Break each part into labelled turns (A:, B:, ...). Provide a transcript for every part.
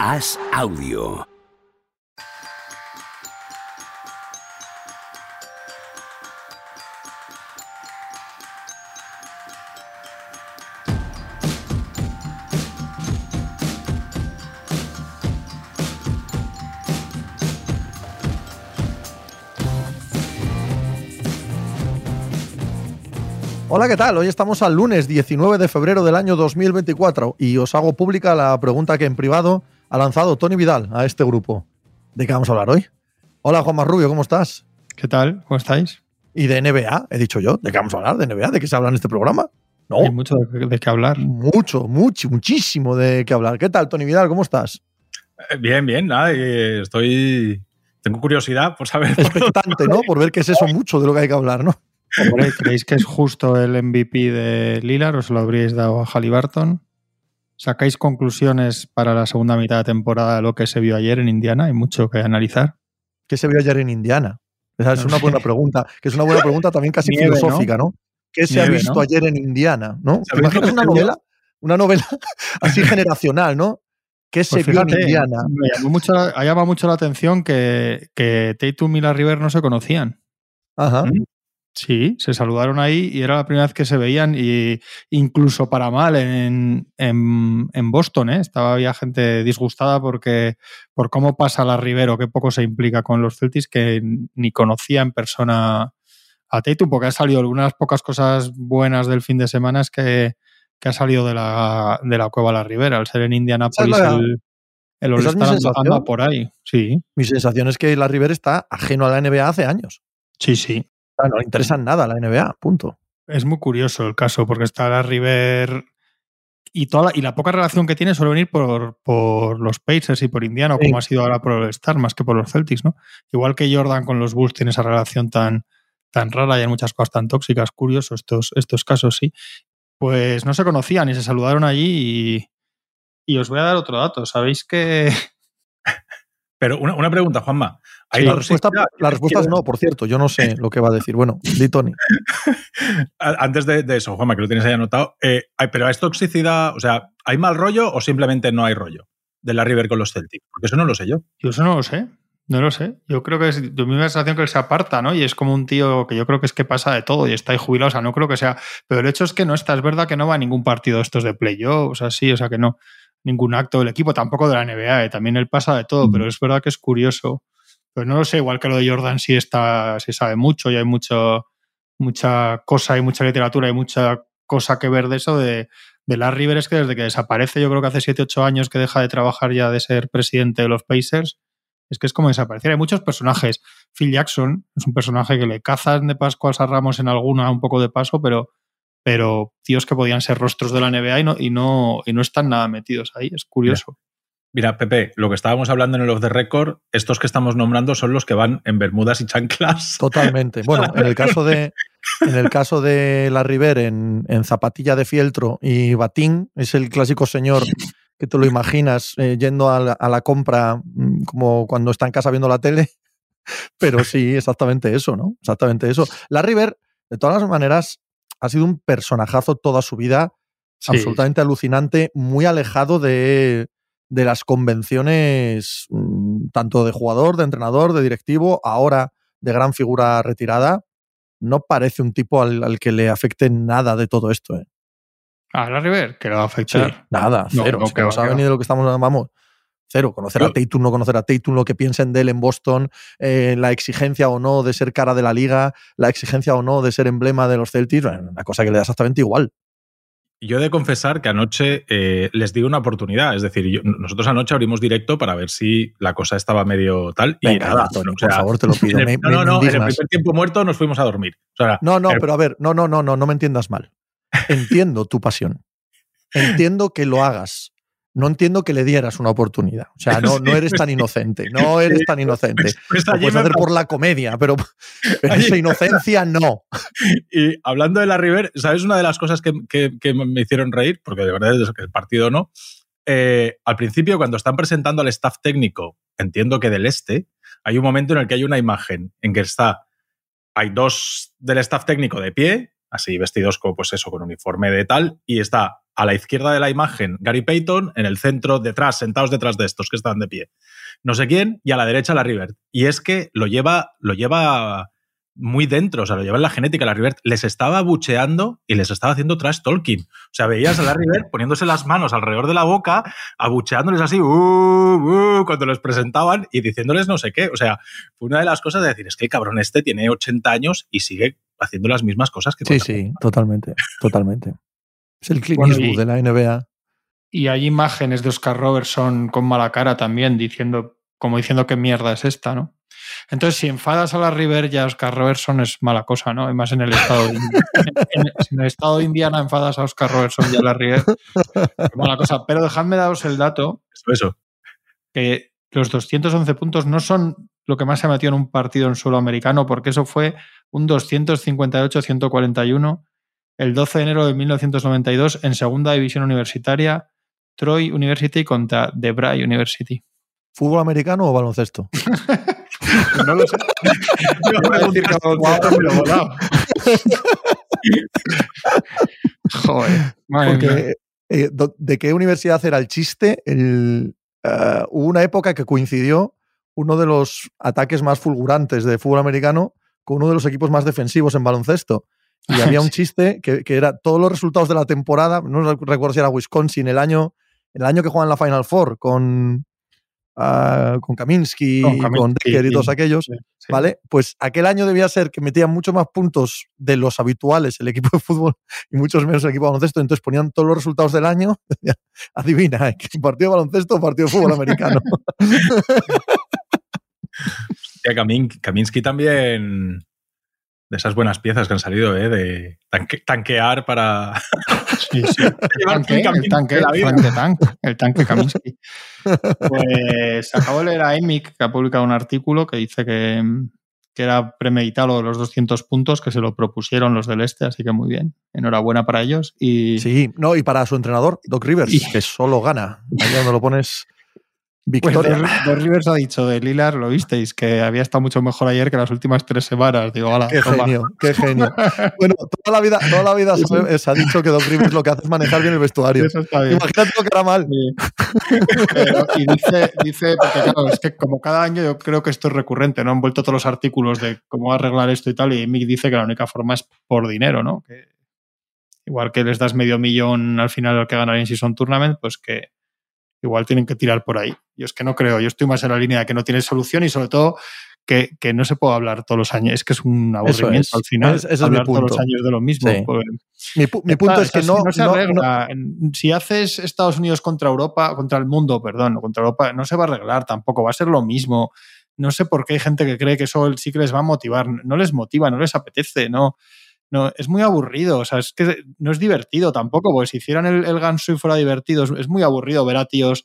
A: Haz audio.
B: Hola, ¿qué tal? Hoy estamos al lunes 19 de febrero del año 2024 y os hago pública la pregunta que en privado ha lanzado Tony Vidal a este grupo. ¿De qué vamos a hablar hoy? Hola, Juan Marrubio, ¿cómo estás?
C: ¿Qué tal? ¿Cómo estáis?
B: Y de NBA, he dicho yo. ¿De qué vamos a hablar? ¿De NBA? ¿De qué se habla en este programa?
C: No. Hay mucho de, qué hablar.
B: Mucho, mucho, muchísimo de qué hablar. ¿Qué tal, Tony Vidal? ¿Cómo estás?
D: Eh, bien, bien, nada. Estoy. Tengo curiosidad por saber.
B: Expectante, ¿no? Por ver qué es eso mucho de lo que hay que hablar, ¿no?
C: ¿creéis que es justo el MVP de Lilar o se lo habríais dado a Halliburton? ¿Sacáis conclusiones para la segunda mitad de temporada de lo que se vio ayer en Indiana? Hay mucho que analizar.
B: ¿Qué se vio ayer en Indiana? Esa es una buena pregunta, que es una buena pregunta también casi filosófica, ¿no? ¿Qué se ha visto ayer en Indiana? ¿no? ¿Te imaginas una novela? Una novela así generacional, ¿no? ¿Qué se pues vio en Indiana?
C: Me llamó mucho, ha llamado mucho la atención que, que Tatum y la River no se conocían.
B: Ajá. ¿Mm?
C: Sí, se saludaron ahí y era la primera vez que se veían y incluso para mal en, en, Boston, ¿eh? Estaba había gente disgustada porque por cómo pasa la Rivero, que poco se implica con los Celtics, que ni conocía en persona a Tatum, porque ha salido algunas pocas cosas buenas del fin de semana es que, ha salido de la, de la cueva La Rivera, al ser en Indianapolis el, el all por ahí. Sí.
B: Mi sensación es que la Rivera está ajeno a la NBA hace años.
C: Sí, sí
B: no le interesa nada la NBA, punto.
C: Es muy curioso el caso, porque está la River y, toda la, y la poca relación que tiene suele venir por, por los Pacers y por Indiana, como ha sido ahora por el Star, más que por los Celtics, ¿no? Igual que Jordan con los Bulls tiene esa relación tan, tan rara y hay muchas cosas tan tóxicas, curioso estos, estos casos, sí. Pues no se conocían y se saludaron allí y, y os voy a dar otro dato. ¿Sabéis que...
D: Pero una, una pregunta, Juanma
B: la, respuesta, es no, por cierto, yo no sé lo que va a decir. Bueno, di Tony.
D: Antes de, eso, Juanma, que lo tienes ahí anotado, eh, pero ¿es toxicidad? O sea, ¿hay mal rollo o simplemente no hay rollo de la River con los Celtics? Porque eso no lo sé yo.
C: Yo eso no lo sé. No lo sé. Yo creo que es de mi sensación que él se aparta, ¿no? Y es como un tío que yo creo que es que pasa de todo y está ahí jubilado. O sea, no creo que sea. Pero el hecho es que no está. Es verdad que no va a ningún partido de estos de playoff. O sea, sí, o sea que no. Ningún acto del equipo, tampoco de la NBA. ¿eh? También él pasa de todo, pero es verdad que es curioso. Pues no lo sé, igual que lo de Jordan sí está, se sabe mucho y hay mucho, mucha cosa y mucha literatura y mucha cosa que ver de eso de, de Larry River es que desde que desaparece, yo creo que hace 7, 8 años que deja de trabajar ya de ser presidente de los Pacers, es que es como desaparecer. Hay muchos personajes. Phil Jackson es un personaje que le cazan de Pascual a Ramos en alguna un poco de paso, pero, pero tíos que podían ser rostros de la NBA y no, y no, y no están nada metidos ahí. Es curioso.
D: Mira, Pepe, lo que estábamos hablando en el off the record, estos que estamos nombrando son los que van en bermudas y chanclas.
B: Totalmente. Bueno, en el caso de, en el caso de la River en, zapatilla de fieltro y batín, es el clásico señor que te lo imaginas eh, yendo a la, compra mm, como cuando está en casa viendo la tele. Pero sí, exactamente eso, ¿no? Exactamente eso. La River, de todas las maneras, ha sido un personajazo toda su vida, absolutamente alucinante, muy alejado de de las convenciones mm, tanto de jugador, de entrenador, de directivo, ahora de gran figura retirada, no parece un tipo al, que le afecte nada de todo esto. ¿eh?
C: A la River, que le va a afectar.
B: nada, cero. No, que no sabe ni de lo que estamos vamos. Cero, conocer a Tatum, no conocer a Tatum, lo que piensen de él en Boston, eh, la exigencia o no de ser cara de la liga, la exigencia o no de ser emblema de los Celtics, una cosa que le da exactamente igual.
D: Yo he de confesar que anoche eh, les di una oportunidad. Es decir, nosotros anoche abrimos directo para ver si la cosa estaba medio tal. Y nada,
B: por favor, te lo pido.
D: no, no, no. En el primer tiempo muerto nos fuimos a dormir.
B: no, no, pero a ver, no, no, no, no, no me entiendas mal. Entiendo tu pasión. Entiendo que lo hagas no entiendo que le dieras una oportunidad. O sea, no, no eres tan inocente, no eres tan inocente. Pues, pues lo puedes hacer por la comedia, pero, esa inocencia no.
D: Y hablando de la River, ¿sabes una de las cosas que, me hicieron reír? Porque de verdad es que el partido no. Eh, al principio, cuando están presentando al staff técnico, entiendo que del este, hay un momento en el que hay una imagen en que está, hay dos del staff técnico de pie, así vestidos como pues eso, con uniforme de tal, y está a la izquierda de la imagen Gary Payton, en el centro, detrás, sentados detrás de estos que están de pie. No sé quién, y a la derecha la River. Y es que lo lleva, lo lleva muy dentro, o sea, lo lleva en la genética. La River les estaba bucheando y les estaba haciendo trash talking. O sea, veías a la River poniéndose las manos alrededor de la boca, abucheándoles así, uh, uh, cuando los presentaban y diciéndoles no sé qué. O sea, fue una de las cosas de decir, es que el cabrón este tiene 80 años y sigue haciendo las mismas cosas que
B: Sí, sí, totalmente, totalmente. Es el Clint de la NBA.
C: Y hay imágenes de Oscar Robertson con mala cara también, diciendo, como diciendo qué mierda es esta, ¿no? Entonces, si enfadas a la River, ya Oscar Robertson es mala cosa, ¿no? Además, en el estado de, en, el estado de Indiana enfadas a Oscar Robertson y a la River, es mala cosa. Pero dejadme daros el dato.
D: Eso, eso.
C: Que los 211 puntos no son lo que más se ha metido en un partido en suelo americano, porque eso fue un 258-141 el 12 de enero de 1992 en segunda división universitaria, Troy University contra Debray University.
B: ¿Fútbol americano o baloncesto?
C: no lo sé. Yo voy a decir que baloncesto me lo volado. Joder.
B: Porque, eh, ¿De qué universidad era el chiste? El, uh, hubo una época que coincidió uno de los ataques más fulgurantes de fútbol americano con uno de los equipos más defensivos en baloncesto. Y había un chiste que, que, era todos los resultados de la temporada, no recuerdo si era Wisconsin, el año, el año que juegan la Final Four con, uh, con Kaminsky, con, Kaminsky, con Decker y todos aquellos, sí, sí. ¿vale? Pues aquel año debía ser que metían mucho más puntos de los habituales el equipo de fútbol y muchos menos el equipo de baloncesto, entonces ponían todos los resultados del año, adivina, ¿eh? partido de baloncesto o partido de fútbol americano.
D: Kaminsky también de esas buenas piezas que han salido, ¿eh? de tanque, tanquear para.
C: Sí, sí. el tanque, el tanque, el tanque, el tanque Kaminsky. Pues acabo de leer a Emic, que ha publicado un artículo que dice que, que era premeditado los 200 puntos, que se lo propusieron los del Este, así que muy bien. Enhorabuena para ellos. Y...
B: Sí, no, y para su entrenador, Doc Rivers, y... que solo gana. Ahí donde lo pones. Victoria.
C: Pues Dos Rivers ha dicho de Lilar, lo visteis, que había estado mucho mejor ayer que las últimas tres semanas. Digo, ala,
B: qué
C: toma.
B: genio, qué genio. bueno, toda la vida, toda la vida se, se, ha dicho que Dos Rivers lo que hace es manejar bien el vestuario.
C: Eso está bien.
B: Imagínate lo que era mal.
C: Sí. Pero, y dice, dice, porque claro, es que como cada año yo creo que esto es recurrente, ¿no? Han vuelto todos los artículos de cómo arreglar esto y tal, y Mick dice que la única forma es por dinero, ¿no? Que igual que les das medio millón al final al que ganar en Season Tournament, pues que igual tienen que tirar por ahí. Yo es que no creo, yo estoy más en la línea de que no tiene solución y sobre todo que, que no se puede hablar todos los años. Es que es un aburrimiento es. al final es, es hablar todos los años de lo mismo. Sí. Pues,
B: mi, pu mi, punto es que no,
C: si no se arregla. No, si haces Estados Unidos contra Europa, contra el mundo, perdón, contra Europa, no se va a arreglar tampoco, va a ser lo mismo. No sé por qué hay gente que cree que eso sí que les va a motivar. No les motiva, no les apetece, no no, es muy aburrido. O sea, es que no es divertido tampoco, porque si hicieran el, el ganso y fuera divertido, es, muy aburrido ver a tíos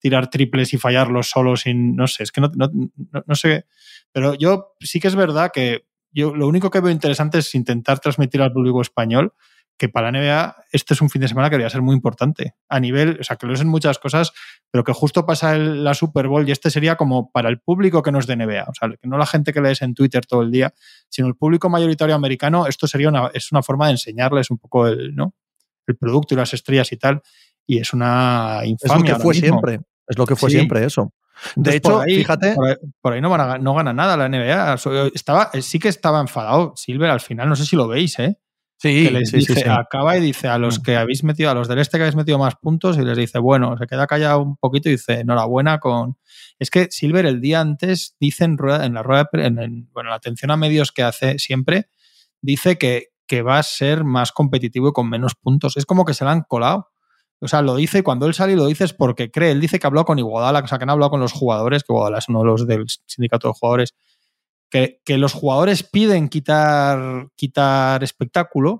C: tirar triples y fallarlos solos sin. No sé, es que no, no, no, no, sé. Pero yo sí que es verdad que yo lo único que veo interesante es intentar transmitir al público español que para la NBA este es un fin de semana que debería ser muy importante. A nivel, o sea, que lo es en muchas cosas, pero que justo pasa el, la Super Bowl y este sería como para el público que no es de NBA. O sea, que no la gente que lees en Twitter todo el día, sino el público mayoritario americano, esto sería una, es una forma de enseñarles un poco el, ¿no? el producto y las estrellas y tal. Y es una infamia.
B: Es lo que fue siempre. Es lo que fue sí. siempre eso. De hecho,
C: por ahí,
B: fíjate.
C: Por ahí, por ahí no, van a, no, gana nada la NBA. Estaba, sí que estaba enfadado Silver al final, no sé si lo veis, ¿eh?
B: Sí,
C: que les
B: sí,
C: dice,
B: sí, sí.
C: acaba y dice a los que habéis metido, a los del este que habéis metido más puntos, y les dice, bueno, se queda callado un poquito y dice, enhorabuena con. Es que Silver el día antes dice en, rueda, en la rueda, en, en, bueno, la atención a medios que hace siempre, dice que, que va a ser más competitivo y con menos puntos. Es como que se la han colado. O sea, lo dice cuando él sale y lo dice es porque cree. Él dice que habló con Iguodala, o sea, que no ha hablado con los jugadores, que Iguodala es uno de los del sindicato de jugadores, que, que los jugadores piden quitar, quitar espectáculo,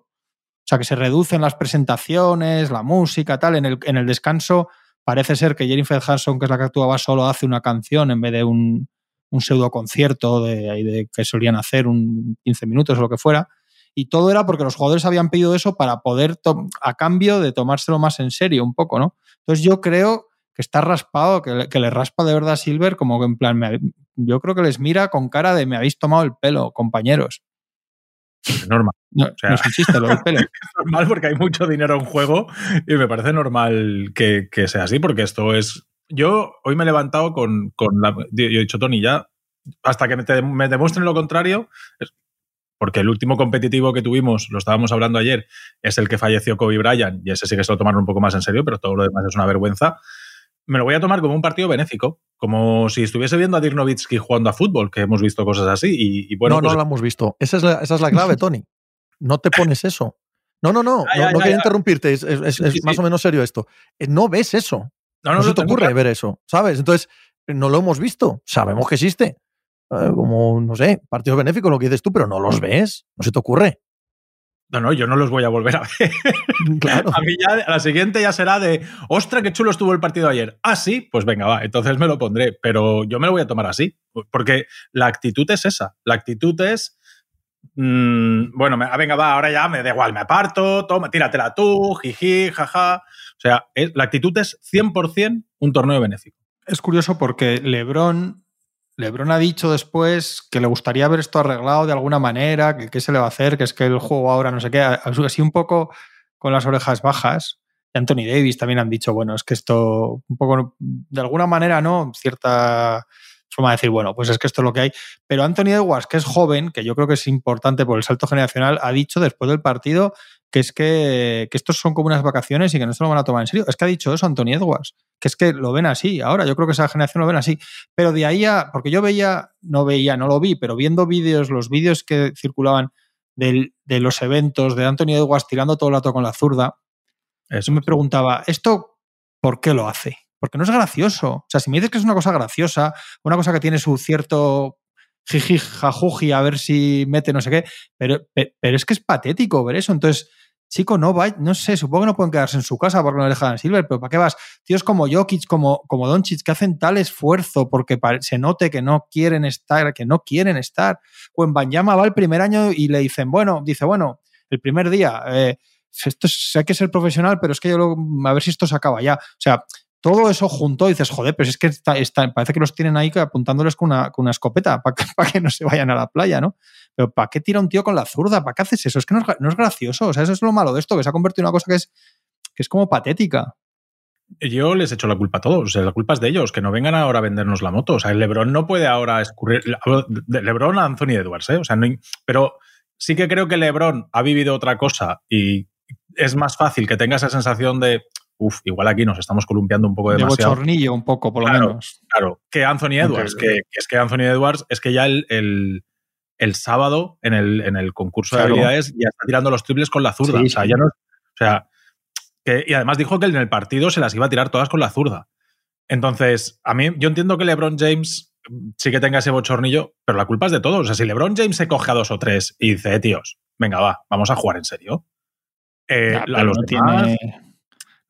C: o sea, que se reducen las presentaciones, la música, tal. En el, en el descanso parece ser que Jennifer Hudson, que es la que actuaba solo, hace una canción en vez de un, un pseudo concierto de, que solían hacer, un 15 minutos o lo que fuera. Y todo era porque los jugadores habían pedido eso para poder, a cambio de tomárselo más en serio un poco, ¿no? Entonces yo creo que está raspado, que le, que le raspa de verdad a Silver, como que en plan, me, yo creo que les mira con cara de me habéis tomado el pelo, compañeros.
D: Es normal.
C: No, o sea, no es un chiste lo del pelo.
D: es normal porque hay mucho dinero en juego y me parece normal que, que sea así porque esto es... Yo hoy me he levantado con, con la... Yo he dicho, Tony, ya hasta que me, te, me demuestren lo contrario, porque el último competitivo que tuvimos, lo estábamos hablando ayer, es el que falleció Kobe Bryant, y ese sí que se lo tomaron un poco más en serio, pero todo lo demás es una vergüenza. Me lo voy a tomar como un partido benéfico, como si estuviese viendo a Dirk jugando a fútbol, que hemos visto cosas así. Y, y bueno,
B: no,
D: pues,
B: no lo hemos visto. Esa es, la, esa es la clave, Tony. No te pones eso. No, no, no. No, no quiero interrumpirte. Es, es, es sí, más o menos serio esto. No ves eso. No, no, no se te ocurre claro. ver eso, ¿sabes? Entonces, no lo hemos visto. Sabemos que existe. Eh, como, no sé, partidos benéficos, lo que dices tú, pero no los ves. No se te ocurre.
D: No, no, yo no los voy a volver a ver.
B: Claro.
D: a mí ya, a la siguiente ya será de, ostra, qué chulo estuvo el partido ayer. Ah, sí, pues venga, va, entonces me lo pondré, pero yo me lo voy a tomar así, porque la actitud es esa. La actitud es, mmm, bueno, me, venga, va, ahora ya me da igual, me aparto, toma, tíratela tú, jiji, jaja. O sea, es, la actitud es 100% un torneo benéfico.
C: Es curioso porque Lebron Lebron ha dicho después que le gustaría ver esto arreglado de alguna manera, que qué se le va a hacer, que es que el juego ahora no sé qué, así un poco con las orejas bajas. Anthony Davis también han dicho, bueno, es que esto un poco, de alguna manera, ¿no? Cierta forma de decir, bueno, pues es que esto es lo que hay. Pero Anthony Edwards, que es joven, que yo creo que es importante por el salto generacional, ha dicho después del partido que es que, que estos son como unas vacaciones y que no se lo van a tomar en serio. Es que ha dicho eso Anthony Edwards, que es que lo ven así. Ahora yo creo que esa generación lo ven así. Pero de ahí a, porque yo veía, no veía, no lo vi, pero viendo vídeos, los vídeos que circulaban del, de los eventos de Anthony Edwards tirando todo el rato con la zurda, eso me preguntaba, ¿esto por qué lo hace? Porque no es gracioso. O sea, si me dices que es una cosa graciosa, una cosa que tiene su cierto jiji, jajuji, a ver si mete no sé qué, pero, pero es que es patético ver eso. Entonces, chico, no va, no sé, supongo que no pueden quedarse en su casa porque no le dejan Silver, pero ¿para qué vas? Tíos como Jokic, como, como Doncic, que hacen tal esfuerzo porque se note que no quieren estar, que no quieren estar. O en Banyama va el primer año y le dicen, bueno, dice, bueno, el primer día, eh, esto es, hay que ser profesional, pero es que yo lo, a ver si esto se acaba ya. O sea, todo eso junto dices, joder, pero es que parece que los tienen ahí apuntándoles con una, escopeta para que, no se vayan a la playa, ¿no? Pero ¿para qué tira un tío con la zurda? ¿Para qué haces eso? Es que no es, no es, gracioso. O sea, eso es lo malo de esto, que se ha convertido en una cosa que es, que es como patética.
D: Yo les echo la culpa a todos. O sea, la culpa es de ellos, que no vengan ahora a vendernos la moto. O sea, el Lebron no puede ahora escurrir. Lebron a Anthony Edwards, ¿eh? O sea, no, pero sí que creo que Lebron ha vivido otra cosa y es más fácil que tenga esa sensación de uf, igual aquí nos estamos columpiando un poco demasiado.
C: De bochornillo un poco, por lo
D: claro,
C: menos.
D: Claro, que Anthony Edwards, okay. que, que, es que Anthony Edwards es que ya el, el, el sábado en el, en el concurso claro. de habilidades ya está tirando los triples con la zurda. Sí, o sea, ya no. O sea, que, y además dijo que en el partido se las iba a tirar todas con la zurda. Entonces, a mí, yo entiendo que LeBron James sí que tenga ese bochornillo, pero la culpa es de todos. O sea, si LeBron James se coge a dos o tres y dice, eh, tíos, venga, va, vamos a jugar en serio. Eh,
C: ya, a los no demás, tiene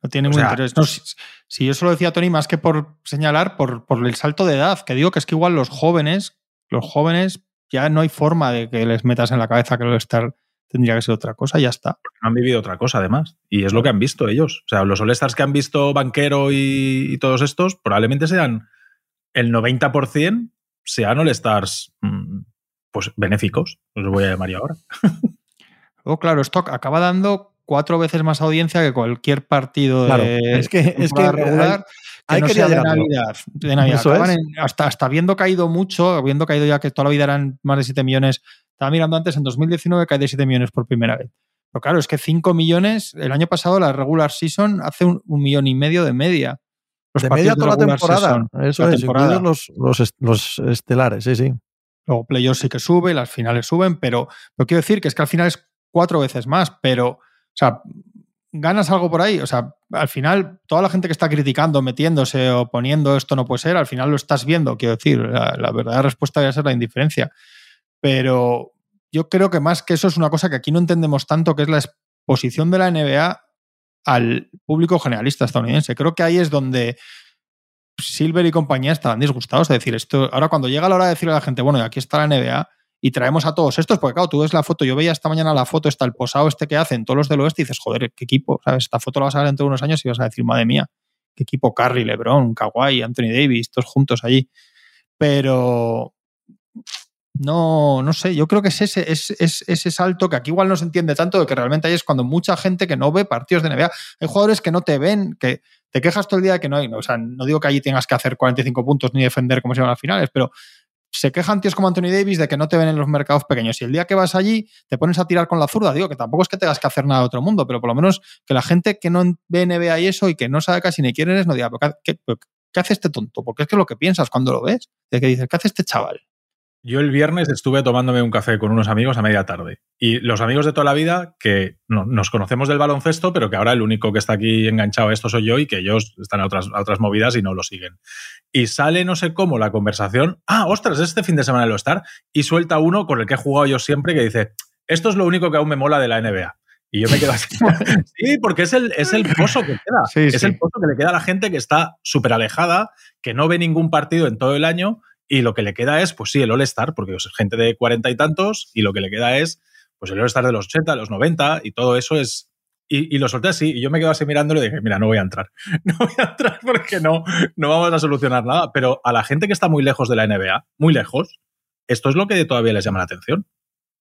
C: no tiene muy sea, interés. No, si, si, yo solo decía, Tony, más que por señalar, por, por, el salto de edad, que digo que es que igual los jóvenes, los jóvenes ya no hay forma de que les metas en la cabeza que el All-Star tendría que ser otra cosa, ya está.
D: Porque no han vivido otra cosa, además. Y es lo que han visto ellos. O sea, los All-Stars que han visto Banquero y, y, todos estos, probablemente sean el 90% sean All-Stars mmm, pues benéficos, los voy a llamar yo ahora.
C: Luego, claro, esto acaba dando cuatro veces más audiencia que cualquier partido
B: claro,
C: de
B: es que, es que
C: regular.
B: Hay,
C: que no sea de Navidad. De Navidad. En, hasta, hasta habiendo caído mucho, habiendo caído ya que toda la vida eran más de 7 millones. Estaba mirando antes, en 2019 cae de 7 millones por primera vez. Pero claro, es que 5 millones, el año pasado la regular season hace un, un millón y medio de media.
B: Los de media toda la temporada. Season, Eso la es, temporada. Los, los, los estelares, sí, sí.
C: Luego playoffs sí que sube, las finales suben, pero, pero quiero decir que es que al final es cuatro veces más, pero, o sea, ganas algo por ahí. O sea, al final, toda la gente que está criticando, metiéndose o poniendo esto no puede ser, al final lo estás viendo. Quiero decir, la, la verdadera respuesta debe ser la indiferencia. Pero yo creo que más que eso es una cosa que aquí no entendemos tanto, que es la exposición de la NBA al público generalista estadounidense. Creo que ahí es donde Silver y compañía estaban disgustados de decir esto. Ahora, cuando llega la hora de decirle a la gente, bueno, aquí está la NBA, y traemos a todos estos, porque claro, tú ves la foto, yo veía esta mañana la foto, está el posado este que hacen, todos los del oeste, y dices, joder, qué equipo, ¿sabes? Esta foto la vas a ver dentro de unos años y vas a decir, madre mía, qué equipo Curry, LeBron, Kawhi, Anthony Davis, todos juntos allí. Pero no, no sé, yo creo que es ese, es, ese salto que aquí igual no se entiende tanto de que realmente ahí es cuando mucha gente que no ve partidos de NBA, hay jugadores que no te ven, que te quejas todo el día de que no hay, o sea, no digo que allí tengas que hacer 45 puntos ni defender como se llaman las finales, pero se quejan tíos como Anthony Davis de que no te ven en los mercados pequeños. Y el día que vas allí te pones a tirar con la zurda, digo que tampoco es que tengas que hacer nada de otro mundo, pero por lo menos que la gente que no ve NBA y eso y que no sabe casi ni quién eres, no diga, ¿qué, hace este tonto? Porque es que lo que piensas cuando lo ves, de que dices, ¿qué hace este chaval?
D: Yo el viernes estuve tomándome un café con unos amigos a media tarde. Y los amigos de toda la vida, que nos conocemos del baloncesto, pero que ahora el único que está aquí enganchado a esto soy yo y que ellos están a otras, otras movidas y no lo siguen. Y sale no sé cómo la conversación, ah, ostras, este fin de semana lo estar, y suelta uno con el que he jugado yo siempre que dice, esto es lo único que aún me mola de la NBA. Y yo me quedo así. sí, porque es el, es el pozo que queda. es el pozo que le queda a la gente que está súper alejada, que no ve ningún partido en todo el año y lo que le queda es, pues sí, el All-Star, porque es gente de cuarenta y tantos, y lo que le queda es, pues el All-Star de los 80, de los 90, y todo eso es. Y, lo solté así, y yo me quedo así mirándolo y dije, mira, no voy a entrar. No voy a entrar porque no, no vamos a solucionar nada. Pero a la gente que está muy lejos de la NBA, muy lejos, esto es lo que todavía les llama la atención.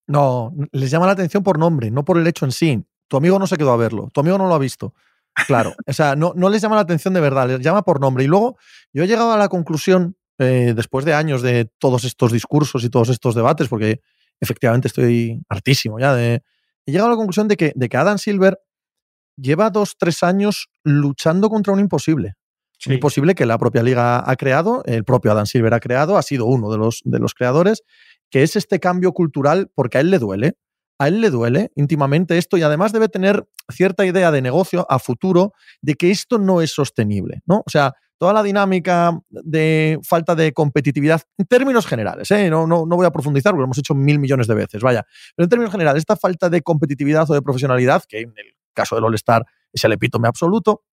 B: No, les llama la atención por nombre, no por el hecho en sí. Tu amigo no se quedó a verlo, tu amigo no lo ha visto. Claro, o sea, no, no les llama la atención de verdad, les llama por nombre. Y luego yo he llegado a la conclusión eh, después de años de todos estos discursos y todos estos debates, porque efectivamente estoy hartísimo ya de... He llegado a la conclusión de que, de que Adam Silver lleva dos, tres años luchando contra un imposible. Un imposible que la propia liga ha creado, el propio Adam Silver ha creado, ha sido uno de los, de los creadores, que es este cambio cultural, porque a él le duele. A él le duele íntimamente esto y además debe tener cierta idea de negocio a futuro de que esto no es sostenible, ¿no? O sea, toda la dinámica de falta de competitividad, en términos generales, ¿eh? no, no, no, voy a profundizar porque lo hemos hecho mil millones de veces, vaya, pero en términos generales, esta falta de competitividad o de profesionalidad, que en el caso del All-Star es el epítome absoluto,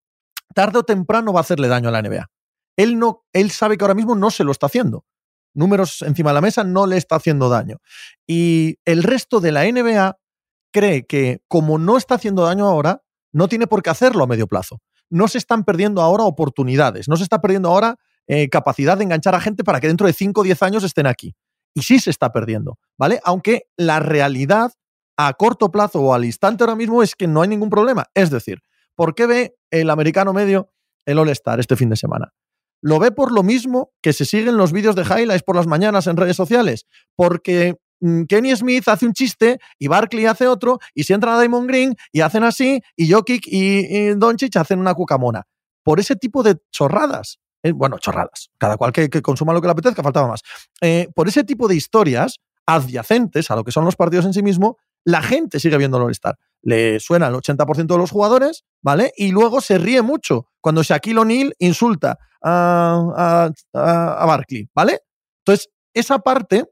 B: tarde o temprano va a hacerle daño a la NBA. Él, no, él sabe que ahora mismo no se lo está haciendo. Números encima de la mesa no le está haciendo daño. Y el resto de la NBA cree que como no está haciendo daño ahora, no tiene por qué hacerlo a medio plazo no se están perdiendo ahora oportunidades, no se está perdiendo ahora eh, capacidad de enganchar a gente para que dentro de 5 o 10 años estén aquí. Y sí se está perdiendo, ¿vale? Aunque la realidad a corto plazo o al instante ahora mismo es que no hay ningún problema. Es decir, ¿por qué ve el americano medio el All-Star este fin de semana? Lo ve por lo mismo que se siguen los vídeos de highlights por las mañanas en redes sociales, porque Kenny Smith hace un chiste y Barkley hace otro, y si entra a Diamond Green y hacen así, y Jokic y, Doncic hacen una cucamona. Por ese tipo de chorradas. Eh, bueno, chorradas. Cada cual que, consuma lo que le apetezca, faltaba más. Eh, por ese tipo de historias adyacentes a lo que son los partidos en sí mismo, la gente sigue viendo el All-Star. Le suena el 80% de los jugadores, ¿vale? Y luego se ríe mucho cuando Shaquille O'Neal insulta a, a Barkley, ¿vale? Entonces, esa parte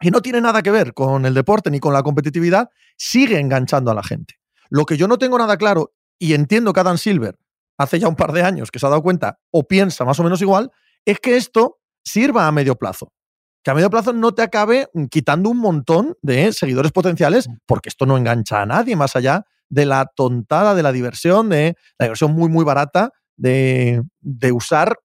B: que no tiene nada que ver con el deporte ni con la competitividad, sigue enganchando a la gente. Lo que yo no tengo nada claro, y entiendo que Adam Silver hace ya un par de años que se ha dado cuenta o piensa más o menos igual, es que esto sirva a medio plazo. Que a medio plazo no te acabe quitando un montón de seguidores potenciales, porque esto no engancha a nadie más allá de la tontada de la diversión, de la diversión muy, muy barata de, de usar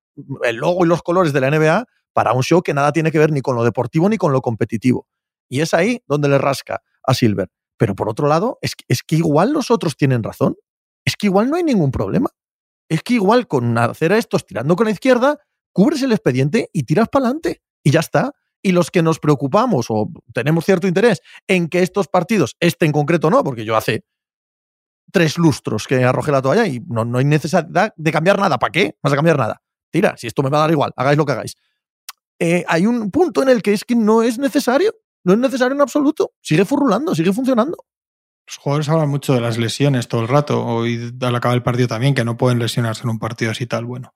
B: el logo y los colores de la NBA para un show que nada tiene que ver ni con lo deportivo ni con lo competitivo. Y es ahí donde le rasca a Silver. Pero por otro lado, es que, es que igual los otros tienen razón. Es que igual no hay ningún problema. Es que igual con hacer estos tirando con la izquierda, cubres el expediente y tiras para adelante. Y ya está. Y los que nos preocupamos o tenemos cierto interés en que estos partidos, este en concreto no, porque yo hace tres lustros que arrojé la toalla y no, no hay necesidad de cambiar nada. ¿Para qué? Vas a cambiar nada. Tira, si esto me va a dar igual, hagáis lo que hagáis. Eh, hay un punto en el que es que no es necesario. No es necesario en absoluto. Sigue furulando, sigue funcionando.
C: Los jugadores hablan mucho de las lesiones todo el rato, hoy al acabar el partido también, que no pueden lesionarse en un partido así tal. Bueno,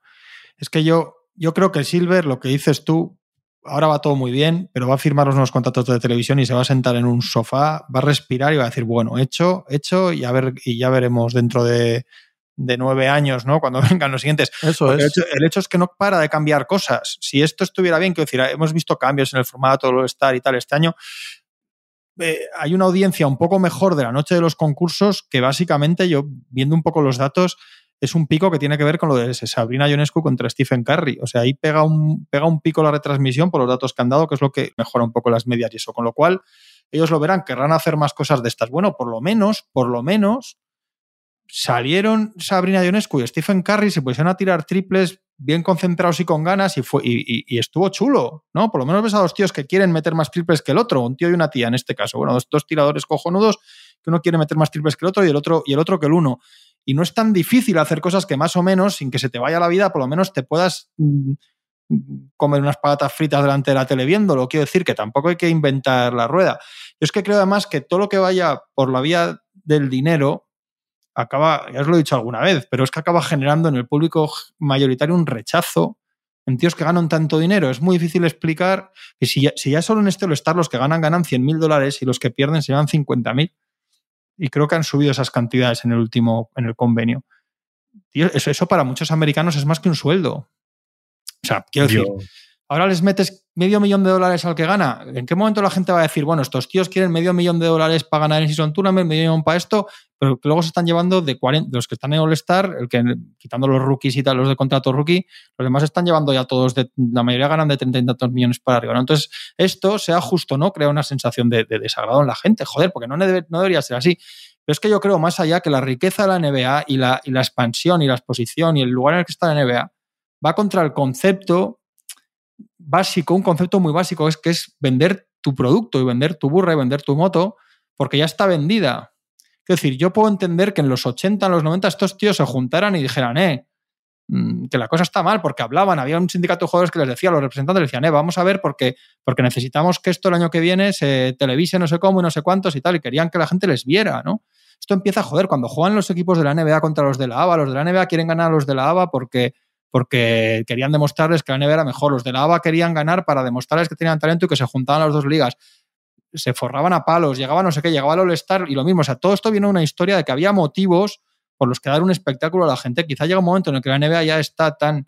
C: es que yo, yo creo que Silver, lo que dices tú, ahora va todo muy bien, pero va a firmar nuevos contratos de televisión y se va a sentar en un sofá, va a respirar y va a decir, bueno, hecho, hecho, y, a ver, y ya veremos dentro de de nueve años, ¿no? Cuando vengan los siguientes.
B: Eso es.
C: El hecho, es que no para de cambiar cosas. Si esto estuviera bien, quiero decir, hemos visto cambios en el formato, lo estar y tal este año. Eh, hay una audiencia un poco mejor de la noche de los concursos que básicamente yo, viendo un poco los datos, es un pico que tiene que ver con lo de Sabrina Ionescu contra Stephen Curry. O sea, ahí pega un, pega un pico la retransmisión por los datos que han dado, que es lo que mejora un poco las medias y eso. Con lo cual, ellos lo verán, querrán hacer más cosas de estas. Bueno, por lo menos, por lo menos, salieron Sabrina Ionescu y Stephen Curry, se pusieron a tirar triples bien concentrados y con ganas y, fue, y, estuvo chulo, ¿no? Por lo menos ves a dos tíos que quieren meter más triples que el otro, un tío y una tía en este caso. Bueno, dos, dos tiradores cojonudos que uno quiere meter más triples que el otro y el otro, y el otro que el uno y no es tan difícil hacer cosas que más o menos, sin que se te vaya la vida, por lo menos te puedas mm, comer unas patatas fritas delante de la tele viéndolo. Quiero decir que tampoco hay que inventar la rueda. Yo es que creo además que todo lo que vaya por la vía del dinero acaba, ya os lo he dicho alguna vez, pero es que acaba generando en el público mayoritario un rechazo en tíos que ganan tanto dinero. Es muy difícil explicar que si ya, si ya solo en este All-Star los que ganan ganan 100 mil dólares y los que pierden se llevan 50 mil y creo que han subido esas cantidades en el último, en el convenio. eso, eso para muchos americanos es más que un sueldo. O sea, quiero decir, ahora les metes medio millón de dólares al que gana. ¿En qué momento la gente va a decir, bueno, estos tíos quieren medio millón de dólares para ganar en Season Tournament, medio millón para esto, pero luego se están llevando de 40, los que están en All-Star, el que, quitando los rookies y tal, los de contrato rookie, los demás están llevando ya todos, de, la mayoría ganan de 30 y tantos millones para arriba. Entonces, esto, sea justo no, crea una sensación de, desagrado en la gente, joder, porque no, no debería ser así. Pero es que yo creo más allá que la riqueza de la NBA y la expansión y la exposición y el lugar en el que está la NBA va contra el concepto básico, un concepto muy básico, es que es vender tu producto y vender tu burra y vender tu moto, porque ya está vendida. Es decir, yo puedo entender que en los 80, en los 90 estos tíos se juntaran y dijeran, eh, mm, que la cosa está mal, porque hablaban, había un sindicato de jugadores que les decía, los representantes les decían, eh, vamos a ver porque, porque necesitamos que esto el año que viene se televise no sé cómo y no sé cuántos y tal, y querían que la gente les viera, ¿no? Esto empieza a joder, cuando juegan los equipos de la NBA contra los de la ABA, los de la NBA quieren ganar a los de la ABA porque porque querían demostrarles que la NBA era mejor. Los de la ABA querían ganar para demostrarles que tenían talento y que se juntaban las dos ligas. Se forraban a palos, llegaban no sé qué, llegaba el All-Star y lo mismo. O sea, todo esto viene de una historia de que había motivos por los que dar un espectáculo a la gente. Quizá llega un momento en el que la NBA ya está tan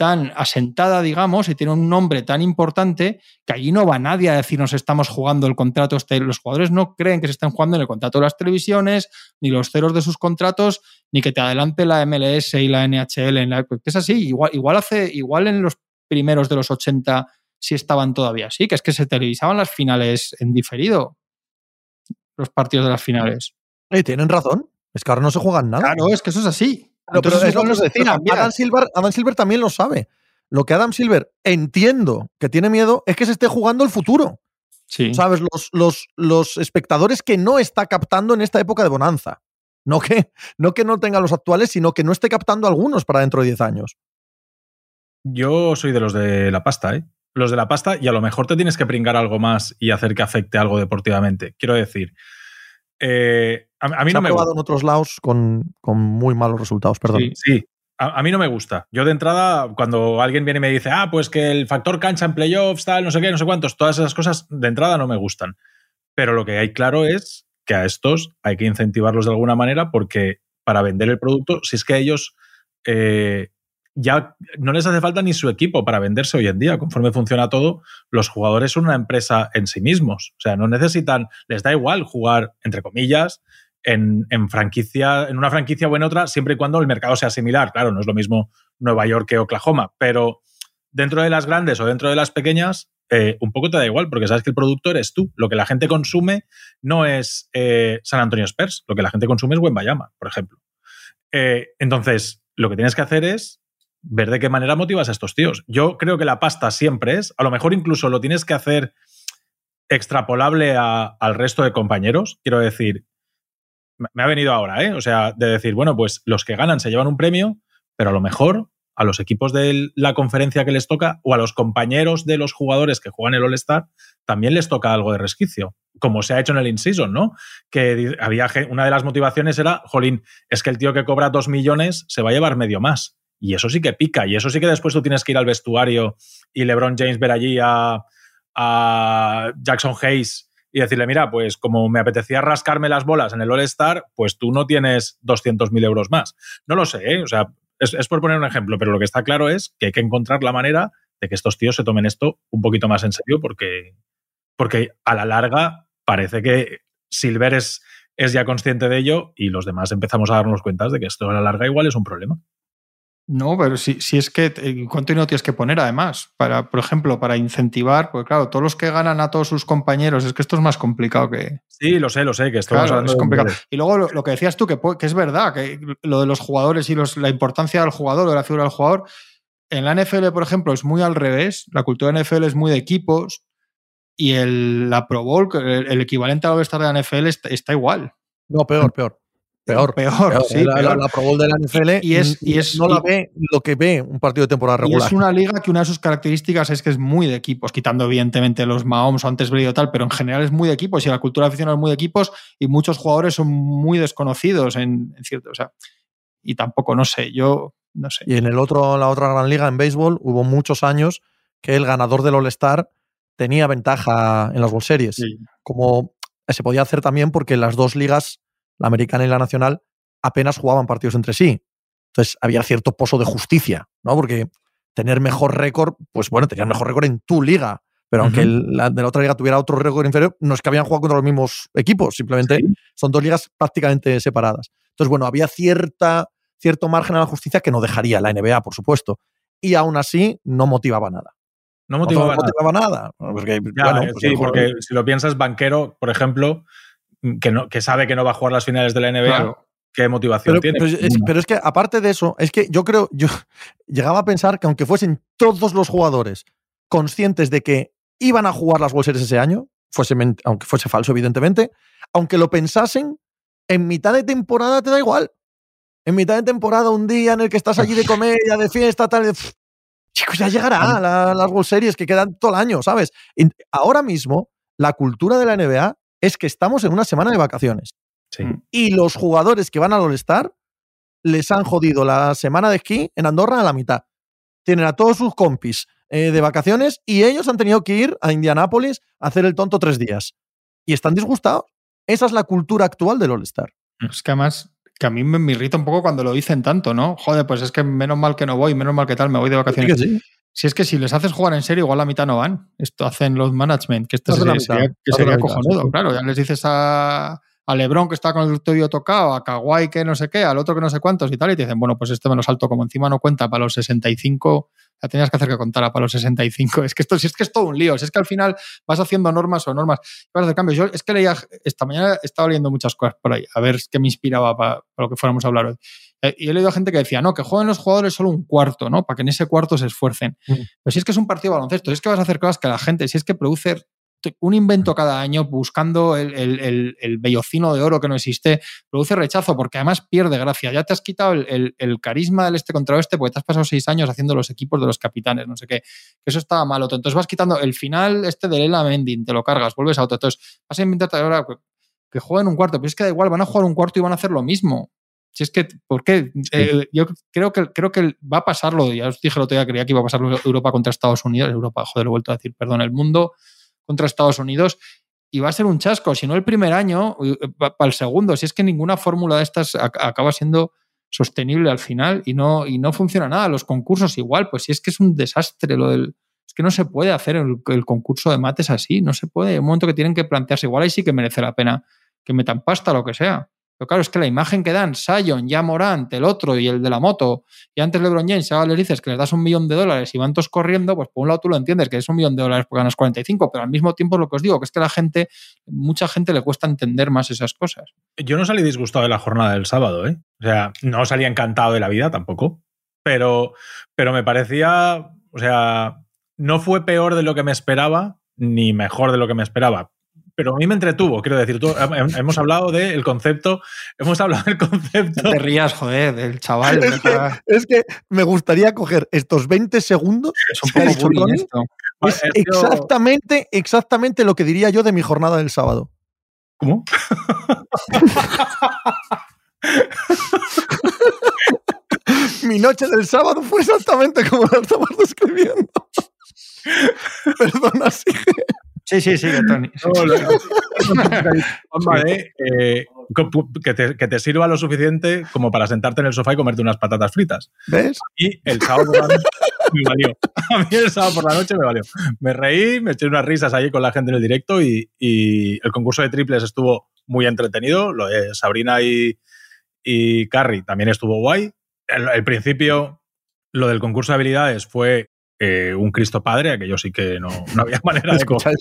C: tan asentada, digamos, y tiene un nombre tan importante que allí no va nadie a decirnos estamos jugando el contrato. Este. Los jugadores no creen que se estén jugando en el contrato de las televisiones, ni los ceros de sus contratos, ni que te adelante la MLS y la NHL. En la, es así, igual, igual, hace, igual en los primeros de los 80 sí estaban todavía así, que es que se televisaban las finales en diferido, los partidos de las finales.
B: y tienen razón, es que ahora no se juegan nada.
C: Claro, es que eso es así
B: pero es lo que decía. Adam Silver, Adam Silver también lo sabe. Lo que Adam Silver entiendo que tiene miedo es que se esté jugando el futuro. Sí. ¿Sabes? Los, los, los espectadores que no está captando en esta época de bonanza. No que, no que no tenga los actuales, sino que no esté captando algunos para dentro de 10 años.
D: Yo soy de los de la pasta, ¿eh? Los de la pasta, y a lo mejor te tienes que pringar algo más y hacer que afecte algo deportivamente. Quiero decir, eh, a, mí no me
B: probado en otros lados con, muy malos resultados, perdón.
D: Sí, A, mí no me gusta. Yo de entrada, cuando alguien viene y me dice, ah, pues que el factor cancha en playoffs, tal, no sé qué, no sé cuántos, todas esas cosas de entrada no me gustan. Pero lo que hay claro es que a estos hay que incentivarlos de alguna manera porque para vender el producto, si es que ellos eh, ya no les hace falta ni su equipo para venderse hoy en día. Conforme funciona todo, los jugadores son una empresa en sí mismos. O sea, no necesitan, les da igual jugar, entre comillas, en, franquicia, en una franquicia o en otra, siempre y cuando el mercado sea similar. Claro, no es lo mismo Nueva York que Oklahoma, pero dentro de las grandes o dentro de las pequeñas, eh, un poco te da igual, porque sabes que el producto eres tú. Lo que la gente consume no es eh, San Antonio Spurs, lo que la gente consume es Wembayama, por ejemplo. Eh, entonces, lo que tienes que hacer es ver de qué manera motivas a estos tíos. Yo creo que la pasta siempre es, a lo mejor incluso lo tienes que hacer extrapolable al resto de compañeros. Quiero decir, me ha venido ahora, ¿eh? O sea, de decir, bueno, pues los que ganan se llevan un premio, pero a lo mejor a los equipos de la conferencia que les toca o a los compañeros de los jugadores que juegan el All-Star también les toca algo de resquicio, como se ha hecho en el in-season, ¿no? Que había una de las motivaciones era, jolín, es que el tío que cobra dos millones se va a llevar medio más. Y eso sí que pica. Y eso sí que después tú tienes que ir al vestuario y LeBron James ver allí a, Jackson Hayes y decirle, mira, pues como me apetecía rascarme las bolas en el All-Star, pues tú no tienes 200.000 euros más. No lo sé, ¿eh? o sea, es, es, por poner un ejemplo, pero lo que está claro es que hay que encontrar la manera de que estos tíos se tomen esto un poquito más en serio porque, porque a la larga parece que Silver es es ya consciente de ello y los demás empezamos a darnos cuenta de que esto a la larga igual es un problema.
C: No, pero si, si es que eh, ¿cuánto dinero tienes que poner además? Para, por ejemplo, para incentivar, pues claro, todos los que ganan a todos sus compañeros, es que esto es más complicado que.
D: Sí, lo sé, lo sé, que esto
C: claro, es complicado. Y luego lo, que decías tú, que, que, es verdad, que lo de los jugadores y los, la importancia del jugador, de la figura del jugador, en la NFL, por ejemplo, es muy al revés. La cultura de NFL es muy de equipos y el, la Pro Bowl, el, el equivalente a lo que está de la NFL, está, está igual.
B: No, peor, peor. Peor,
C: peor,
B: peor.
C: sí.
B: La,
C: peor.
B: la, Pro Bowl de la NFL
C: y es, y es,
B: no la ve lo que ve un partido de temporada regular.
C: Y es una liga que una de sus características es que es muy de equipos, quitando evidentemente los Mahomes o antes Brady o tal, pero en general es muy de equipos y la cultura aficionada es muy de equipos y muchos jugadores son muy desconocidos en, en cierto, o sea, y tampoco, no sé, yo no sé.
B: Y en el otro, la otra gran liga, en béisbol, hubo muchos años que el ganador del All-Star tenía ventaja en las World Series.
C: Sí.
B: Como se podía hacer también porque las dos ligas, la americana y la nacional, apenas jugaban partidos entre sí. Entonces había cierto pozo de justicia, ¿no? Porque tener mejor récord, pues bueno, tenías mejor récord en tu liga. Pero aunque uh -huh. la de la otra liga tuviera otro récord inferior, no es que habían jugado contra los mismos equipos, simplemente sí. son dos ligas prácticamente separadas. Entonces, bueno, había cierta, cierto margen a la justicia que no dejaría la NBA, por supuesto. Y aún así, no motivaba nada.
D: No motivaba,
B: no motivaba nada. nada. Porque,
D: ya, bueno, pues sí, porque si lo piensas, banquero, por ejemplo, que, no, que sabe que no va a jugar las finales de la NBA, claro. ¿qué motivación
B: pero,
D: tiene?
B: Pero es, pero es, que, aparte de eso, es que yo creo, yo llegaba a pensar que aunque fuesen todos los jugadores conscientes de que iban a jugar las World Series ese año, fuese, aunque fuese falso, evidentemente, aunque lo pensasen, en mitad de temporada te da igual. En mitad de temporada, un día en el que estás allí de comedia, de fiesta, tal, de, pff, chicos, ya llegará la, las World Series que quedan todo el año, ¿sabes? Y ahora mismo, la cultura de la NBA es que estamos en una semana de vacaciones.
D: Sí.
B: Y los jugadores que van al All-Star les han jodido la semana de esquí en Andorra a la mitad. Tienen a todos sus compis eh, de vacaciones y ellos han tenido que ir a Indianápolis a hacer el tonto tres días. Y están disgustados. Esa es la cultura actual del All-Star.
C: Es que además, que a mí me, me, irrita un poco cuando lo dicen tanto, ¿no? Joder, pues es que menos mal que no voy, menos mal que tal, me voy de vacaciones.
B: Sí, sí.
C: Si es que si les haces jugar en serio, igual la mitad no van. Esto hacen los management, que esto sería, que sería cojonudo. Sí. Claro, ya les dices a, a Lebron que está con el tobillo tocado, a Kawhi que no sé qué, al otro que no sé cuántos y tal, y te dicen, bueno, pues este me lo salto como encima no cuenta para los 65, la tenías que hacer que contara para los 65. Es que esto si es que es todo un lío, si es que al final vas haciendo normas o normas, vas a hacer cambios. Yo es que leía, esta mañana estaba leyendo muchas cosas por ahí, a ver qué me inspiraba para, para lo que fuéramos a hablar hoy. Eh, y he leído a gente que decía, no, que jueguen los jugadores solo un cuarto, ¿no? Para que en ese cuarto se esfuercen. Mm. Pero si es que es un partido de baloncesto, si es que vas a hacer cosas que la gente, si es que produce un invento cada año buscando el, el, el, el, bellocino de oro que no existe, produce rechazo porque además pierde gracia. Ya te has quitado el, carisma del este contra oeste porque te has pasado seis años haciendo los equipos de los capitanes, no sé qué. Eso estaba malo. Entonces vas quitando el final este de Lela Mending, te lo cargas, vuelves a otro. Entonces vas a inventarte ahora que jueguen un cuarto, pero es que da igual, van a jugar un cuarto y van a hacer lo mismo. Si es que, ¿por qué? Sí. Eh, yo creo que, creo que va a pasarlo, ya os dije el otro día, creía que iba a pasarlo Europa contra Estados Unidos, Europa, joder, lo he vuelto a decir, perdón, el mundo contra Estados Unidos y va a ser un chasco, si no el primer año, para el segundo, si es que ninguna fórmula de estas acaba siendo sostenible al final y no, y no funciona nada. Los concursos igual, pues si es que es un desastre lo del... Es que no se puede hacer el, el concurso de mates así, no se puede. Un momento que tienen que plantearse igual ahí sí que merece la pena que metan pasta, lo que sea. Pero claro, es que la imagen que dan Sion, ya Morant, el otro y el de la moto, y antes LeBron James, ahora les dices que les das un millón de dólares y van todos corriendo, pues por un lado tú lo entiendes, que es un millón de dólares porque ganas 45, pero al mismo tiempo lo que os digo, que es que la gente, mucha gente le cuesta entender más esas cosas.
D: Yo no salí disgustado de la jornada del sábado, ¿eh? O sea, no salía encantado de la vida tampoco, pero, pero me parecía, o sea, no fue peor de lo que me esperaba, ni mejor de lo que me esperaba pero a mí me entretuvo, quiero decir, tú, hemos hablado del concepto, hemos hablado del concepto.
C: No te rías, joder, del chaval.
B: Es que, es que, me gustaría coger estos 20 segundos.
C: Es un poco esto.
B: Es exactamente, exactamente lo que diría yo de mi jornada del sábado.
D: ¿Cómo?
B: mi noche del sábado fue exactamente como lo estamos describiendo. Perdona, sigue.
C: Sí, sí, sí, Tony.
D: vale, eh, que, te, que, te, sirva lo suficiente como para sentarte en el sofá y comerte unas patatas fritas.
B: ¿Ves?
D: Y el sábado por la noche me valió. A mí el sábado por la noche me valió. Me reí, me eché unas risas allí con la gente en el directo y, y el concurso de triples estuvo muy entretenido. Lo de Sabrina y, y Carrie también estuvo guay. El, principio, lo del concurso de habilidades fue eh, un Cristo Padre, aquello sí que no, había manera de
B: coger.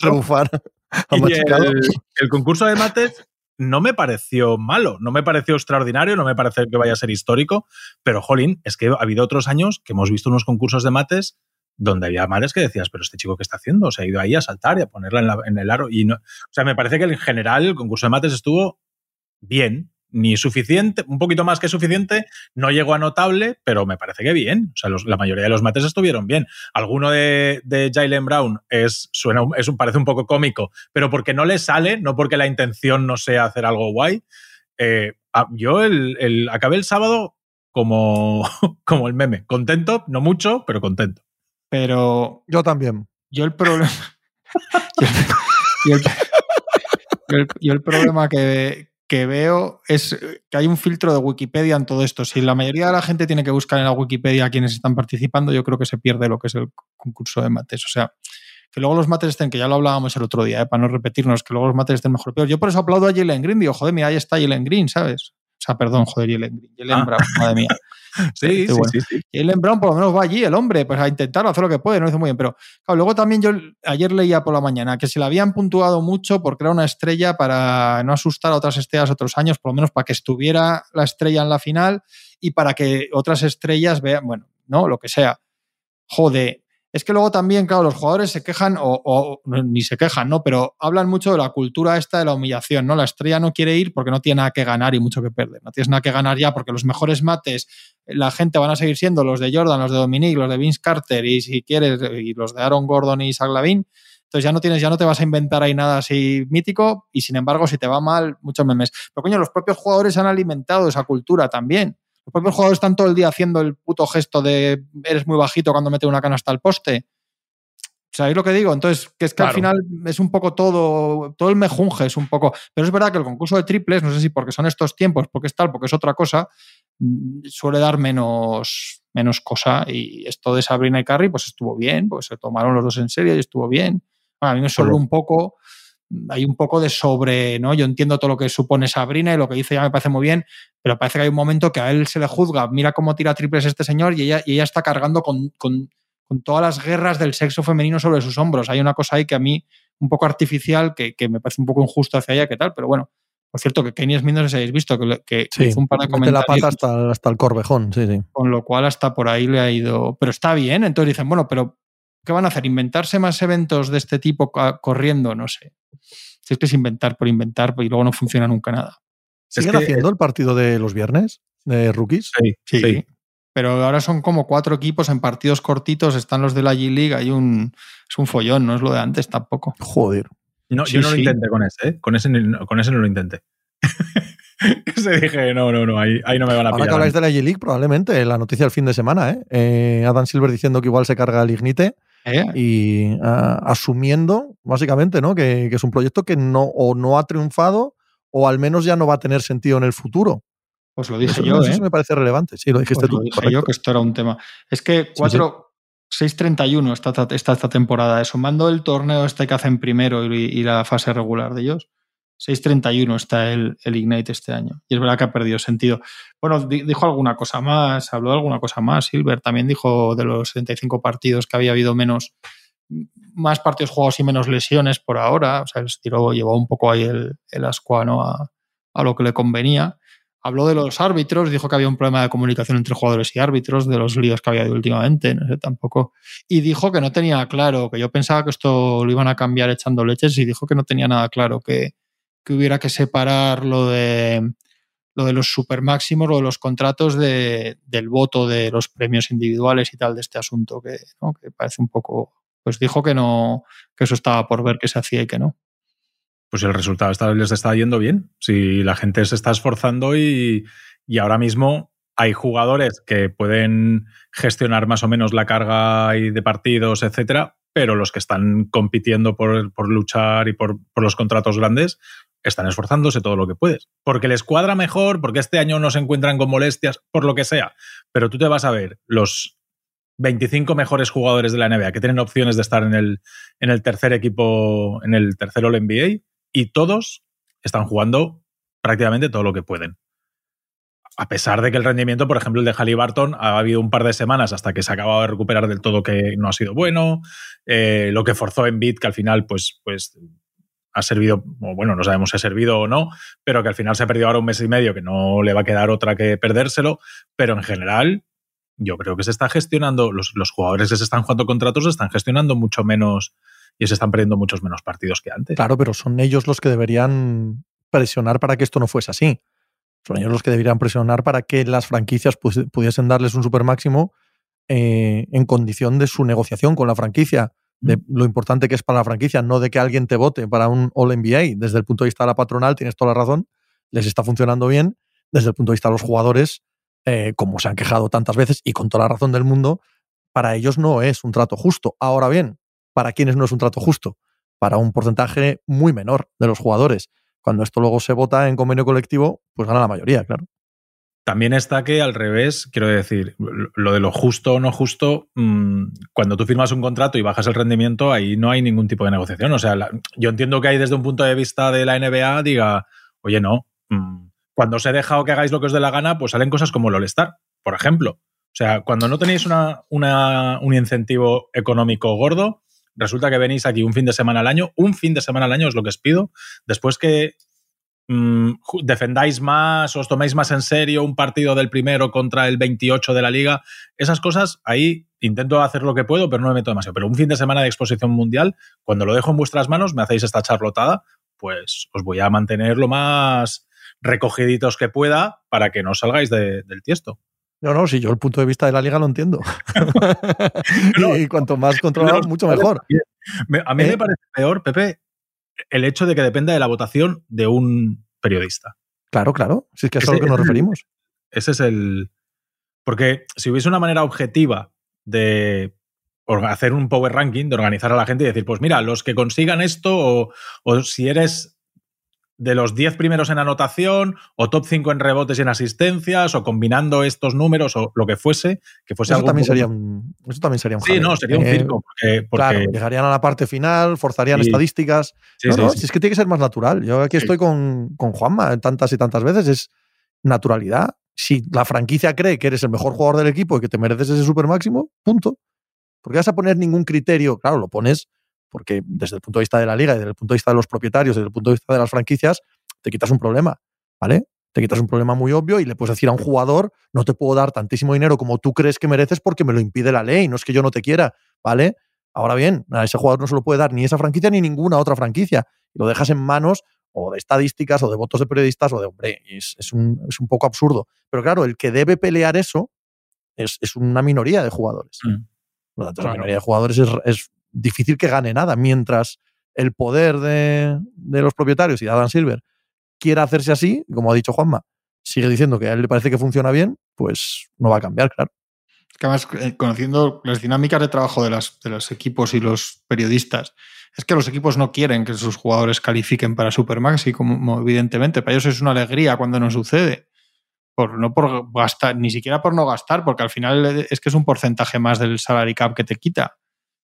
D: y el, concurso de mates no me pareció malo, no me pareció extraordinario, no me parece que vaya a ser histórico, pero jolín, es que ha habido otros años que hemos visto unos concursos de mates donde había mates que decías, pero este chico que está haciendo, se ha ido ahí a saltar y a ponerla en, el aro. Y no, o sea, me parece que en general el concurso de mates estuvo bien, ni suficiente, un poquito más que suficiente, no llegó a notable, pero me parece que bien. O sea, la mayoría de los mates estuvieron bien. Alguno de, de Jalen Brown es, suena, es un, parece un poco cómico, pero porque no le sale, no porque la intención no sea hacer algo guay. Eh, yo el, acabé el sábado como, como el meme, contento, no mucho, pero contento.
C: Pero
B: yo también.
C: Yo el problema... yo el problema que, que veo es eh, que hay un filtro de Wikipedia en todo esto. Si la mayoría de la gente tiene que buscar en la Wikipedia quienes están participando, yo creo que se pierde lo que es el concurso de mates. O sea, que luego los mates estén, que ya lo hablábamos el otro día, eh, para no repetirnos, que luego los mates estén mejor o peor. Yo por eso aplaudo a Jalen Green, digo, joder, mira, ahí está Jalen Green, ¿sabes? O sea, perdón, joder, Jalen. Jalen ah. Brown, madre mía.
D: sí, sí, sí, sí,
C: Jalen Brown por lo menos va allí, el hombre, pues a intentar hacer lo que puede, no lo hizo muy bien. Pero claro, luego también yo ayer leía por la mañana que se le habían puntuado mucho porque era una estrella para no asustar a otras estrellas otros años, por lo menos para que estuviera la estrella en la final y para que otras estrellas vean, bueno, no, lo que sea. Joder, es que luego también, claro, los jugadores se quejan, o, ni se quejan, ¿no? Pero hablan mucho de la cultura esta de la humillación, ¿no? La estrella no quiere ir porque no tiene nada que ganar y mucho que perder. No tienes nada que ganar ya porque los mejores mates, la gente van a seguir siendo los de Jordan, los de Dominique, los de Vince Carter y si quieres, y los de Aaron Gordon y Zach Lavin. Entonces ya no tienes, ya no te vas a inventar ahí nada así mítico y sin embargo, si te va mal, muchos memes. Pero coño, los propios jugadores han alimentado esa cultura también. Los propios jugadores están todo el día haciendo el puto gesto de eres muy bajito cuando mete una canasta al poste. ¿Sabéis lo que digo? Entonces, que es que al final es un poco todo, todo el mejunje es un poco. Pero es verdad que el concurso de triples, no sé si porque son estos tiempos, porque es tal, porque es otra cosa, mm, suele dar menos, menos cosa. Y esto de Sabrina y Carrie, pues estuvo bien, pues se tomaron los dos en serio y estuvo bien. a mí me sobró un poco hay un poco de sobre, ¿no? Yo entiendo todo lo que supone Sabrina y lo que dice ya me parece muy bien, pero parece que hay un momento que a él se le juzga, mira cómo tira triples este señor y ella, y ella está cargando con, con, todas las guerras del sexo femenino sobre sus hombros. Hay una cosa ahí que a mí, un poco artificial, que, que me parece un poco injusto hacia ella, que tal, pero bueno. Por cierto, que Kenny Smith no sé si habéis visto, que, que
B: hizo un par de comentarios. la pata hasta, hasta el corvejón, sí, sí.
C: Con lo cual hasta por ahí le ha ido... Pero está bien, entonces dicen, bueno, pero ¿qué van a hacer? ¿Inventarse más eventos de este tipo corriendo? No sé. Si es que es inventar por inventar y luego no funciona nunca nada.
B: ¿Siguen haciendo el partido de los viernes de rookies?
C: Sí, sí, Pero ahora son como cuatro equipos en partidos cortitos. Están los de la G-League. Hay un, es un follón, no es lo de antes tampoco.
B: Joder.
D: No, yo no lo intenté con ese, ¿eh? Con ese, con ese no lo intenté. Se dije, no, no, no, ahí, ahí no me van a pillar.
B: Ahora que habláis de la G-League, probablemente la noticia del fin de semana, ¿eh? ¿eh? Adam Silver diciendo que igual se carga el Ignite. ¿Eh? Y ah, asumiendo, básicamente, ¿no? Que, es un proyecto que no, o no ha triunfado o al menos ya no va a tener sentido en el futuro.
C: Pues lo dije yo. Eso
B: ¿eh? me parece relevante. Sí, lo dijiste
C: pues Lo dije yo que esto era un tema. Es que 4. 6.31 está, está esta temporada, sumando el torneo este que hacen primero y, y la fase regular de ellos, 6.31 está el, el, Ignite este año. Y es verdad que ha perdido sentido. Bueno, dijo alguna cosa más, habló de alguna cosa más. Silver también dijo de los 75 partidos que había habido menos, más partidos jugados y menos lesiones por ahora. O sea, el tiró, llevó un poco ahí el, el ascuano a, a lo que le convenía. Habló de los árbitros, dijo que había un problema de comunicación entre jugadores y árbitros, de los líos que había habido últimamente, no sé tampoco. Y dijo que no tenía claro, que yo pensaba que esto lo iban a cambiar echando leches y dijo que no tenía nada claro, que, que hubiera que separar lo de, lo de los super máximos o de los contratos de, del voto de los premios individuales y tal de este asunto, que, que parece un poco. Pues dijo que no, que eso estaba por ver que se hacía y que no.
D: Pues el resultado está, les está yendo bien. Si la gente se está esforzando y, y ahora mismo hay jugadores que pueden gestionar más o menos la carga de partidos, etcétera, pero los que están compitiendo por, por luchar y por, por, los contratos grandes están esforzándose todo lo que puedes. Porque les cuadra mejor, porque este año no se encuentran con molestias, por lo que sea. Pero tú te vas a ver los 25 mejores jugadores de la NBA que tienen opciones de estar en el, en el tercer equipo, en el tercer All NBA, y todos están jugando prácticamente todo lo que pueden. A pesar de que el rendimiento, por ejemplo, el de Halliburton ha habido un par de semanas hasta que se ha acabado de recuperar del todo que no ha sido bueno. Eh, lo que forzó en Bit, que al final, pues, pues ha servido, o bueno, no sabemos si ha servido o no, pero que al final se ha perdido ahora un mes y medio, que no le va a quedar otra que perdérselo. Pero en general, yo creo que se está gestionando, los, los jugadores que se están jugando contratos se están gestionando mucho menos y se están perdiendo muchos menos partidos que antes.
B: Claro, pero son ellos los que deberían presionar para que esto no fuese así. Son ellos los que deberían presionar para que las franquicias pudiesen darles un super máximo eh, en condición de su negociación con la franquicia, de lo importante que es para la franquicia, no de que alguien te vote para un All NBA. Desde el punto de vista de la patronal, tienes toda la razón, les está funcionando bien. Desde el punto de vista de los jugadores, eh, como se han quejado tantas veces y con toda la razón del mundo, para ellos no es un trato justo. Ahora bien, ¿para quiénes no es un trato justo? Para un porcentaje muy menor de los jugadores. Cuando esto luego se vota en convenio colectivo, pues gana la mayoría, claro.
D: También está que al revés, quiero decir, lo de lo justo o no justo, mm, cuando tú firmas un contrato y bajas el rendimiento, ahí no hay ningún tipo de negociación. O sea, yo entiendo que hay desde un punto de vista de la NBA, diga, oye, no, mm, cuando os he dejado que hagáis lo que os dé la gana, pues salen cosas como el All-Star, por ejemplo. O sea, cuando no tenéis un incentivo económico gordo, resulta que venís aquí un fin de semana al año, un fin de semana al año es lo que os pido, después que mm, defendáis más, os toméis más en serio un partido del primero contra el 28 de la liga, esas cosas ahí intento hacer lo que puedo, pero no me meto demasiado. Pero un fin de semana de exposición mundial, cuando lo dejo en vuestras manos, me hacéis esta charlotada, pues os voy a mantener lo más recogiditos que pueda para que no salgáis del tiesto.
B: No, no, si yo el punto de vista de la liga lo entiendo. y cuanto más controlado, mucho mejor.
D: A mí me ¿Eh? parece peor, Pepe, el hecho de que dependa de la votación de un periodista.
B: Claro, claro. Si es que es a lo que nos referimos.
D: Ese es el. Porque si hubiese una manera objetiva de hacer un power ranking, de organizar a la gente y decir, pues mira, los que consigan esto, o, o si eres de los 10 primeros en anotación, o top 5 en rebotes y en asistencias, o combinando estos números, o lo que fuese, que fuese
B: eso
D: algo.
B: También sería un, eso también sería un
D: Sí, no, sería un eh, circo.
B: Claro, llegarían a la parte final, forzarían estadísticas. Sí, no, si es que tiene que ser más natural. Yo aquí estoy con, con Juanma tantas y tantas veces, es naturalidad. Si la franquicia cree que eres el mejor jugador del equipo y que te mereces ese super máximo, punto. Porque vas a poner ningún criterio, claro, lo pones porque desde el punto de vista de la liga y desde el punto de vista de los propietarios, desde el punto de vista de las franquicias, te quitas un problema, ¿vale? Te quitas un problema muy obvio y le puedes decir a un jugador, no te puedo dar tantísimo dinero como tú crees que mereces porque me lo impide la ley, no es que yo no te quiera, ¿vale? Ahora bien, a ese jugador no se lo puede dar ni esa franquicia ni ninguna otra franquicia. Lo dejas en manos o de estadísticas o de votos de periodistas o de, hombre, es, un, es un, poco absurdo. Pero claro, el que debe pelear eso es, una minoría de jugadores. Mm. La minoría de jugadores es, difícil que gane nada, mientras el poder de, los propietarios y de Adam Silver quiera hacerse así, como ha dicho Juanma, sigue diciendo que a él le parece que funciona bien, pues no va a cambiar, claro.
C: que además, eh, conociendo las dinámicas de trabajo de, las, de los equipos y los periodistas, es que los equipos no quieren que sus jugadores califiquen para Supermax y como evidentemente, para ellos es una alegría cuando no sucede. Por, no por gastar, ni siquiera por no gastar, porque al final es que es un porcentaje más del salary cap que te quita.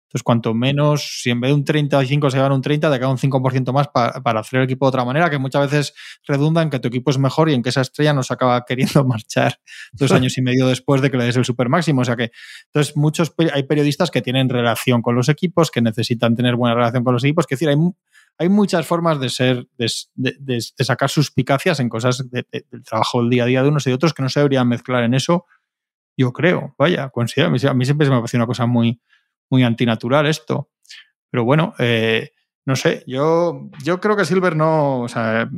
C: Entonces, cuanto menos, si en vez de un 35 se gana un 30, te queda un 5% más para, hacer el equipo de otra manera, que muchas veces redunda en que tu equipo es mejor y en que esa estrella no se acaba queriendo marchar dos años y medio después de que le des el super máximo. O sea que, entonces, muchos hay periodistas que tienen relación con los equipos, que necesitan tener buena relación con los equipos. Es decir, hay, hay muchas formas de ser, de, sacar suspicacias en cosas del trabajo del día a día de unos y de otros que no se deberían mezclar en eso. Yo creo, vaya, considero, a mí siempre se me parece una cosa muy, muy antinatural esto. Pero bueno, eh, no sé, yo, yo creo que Silver no, o sea,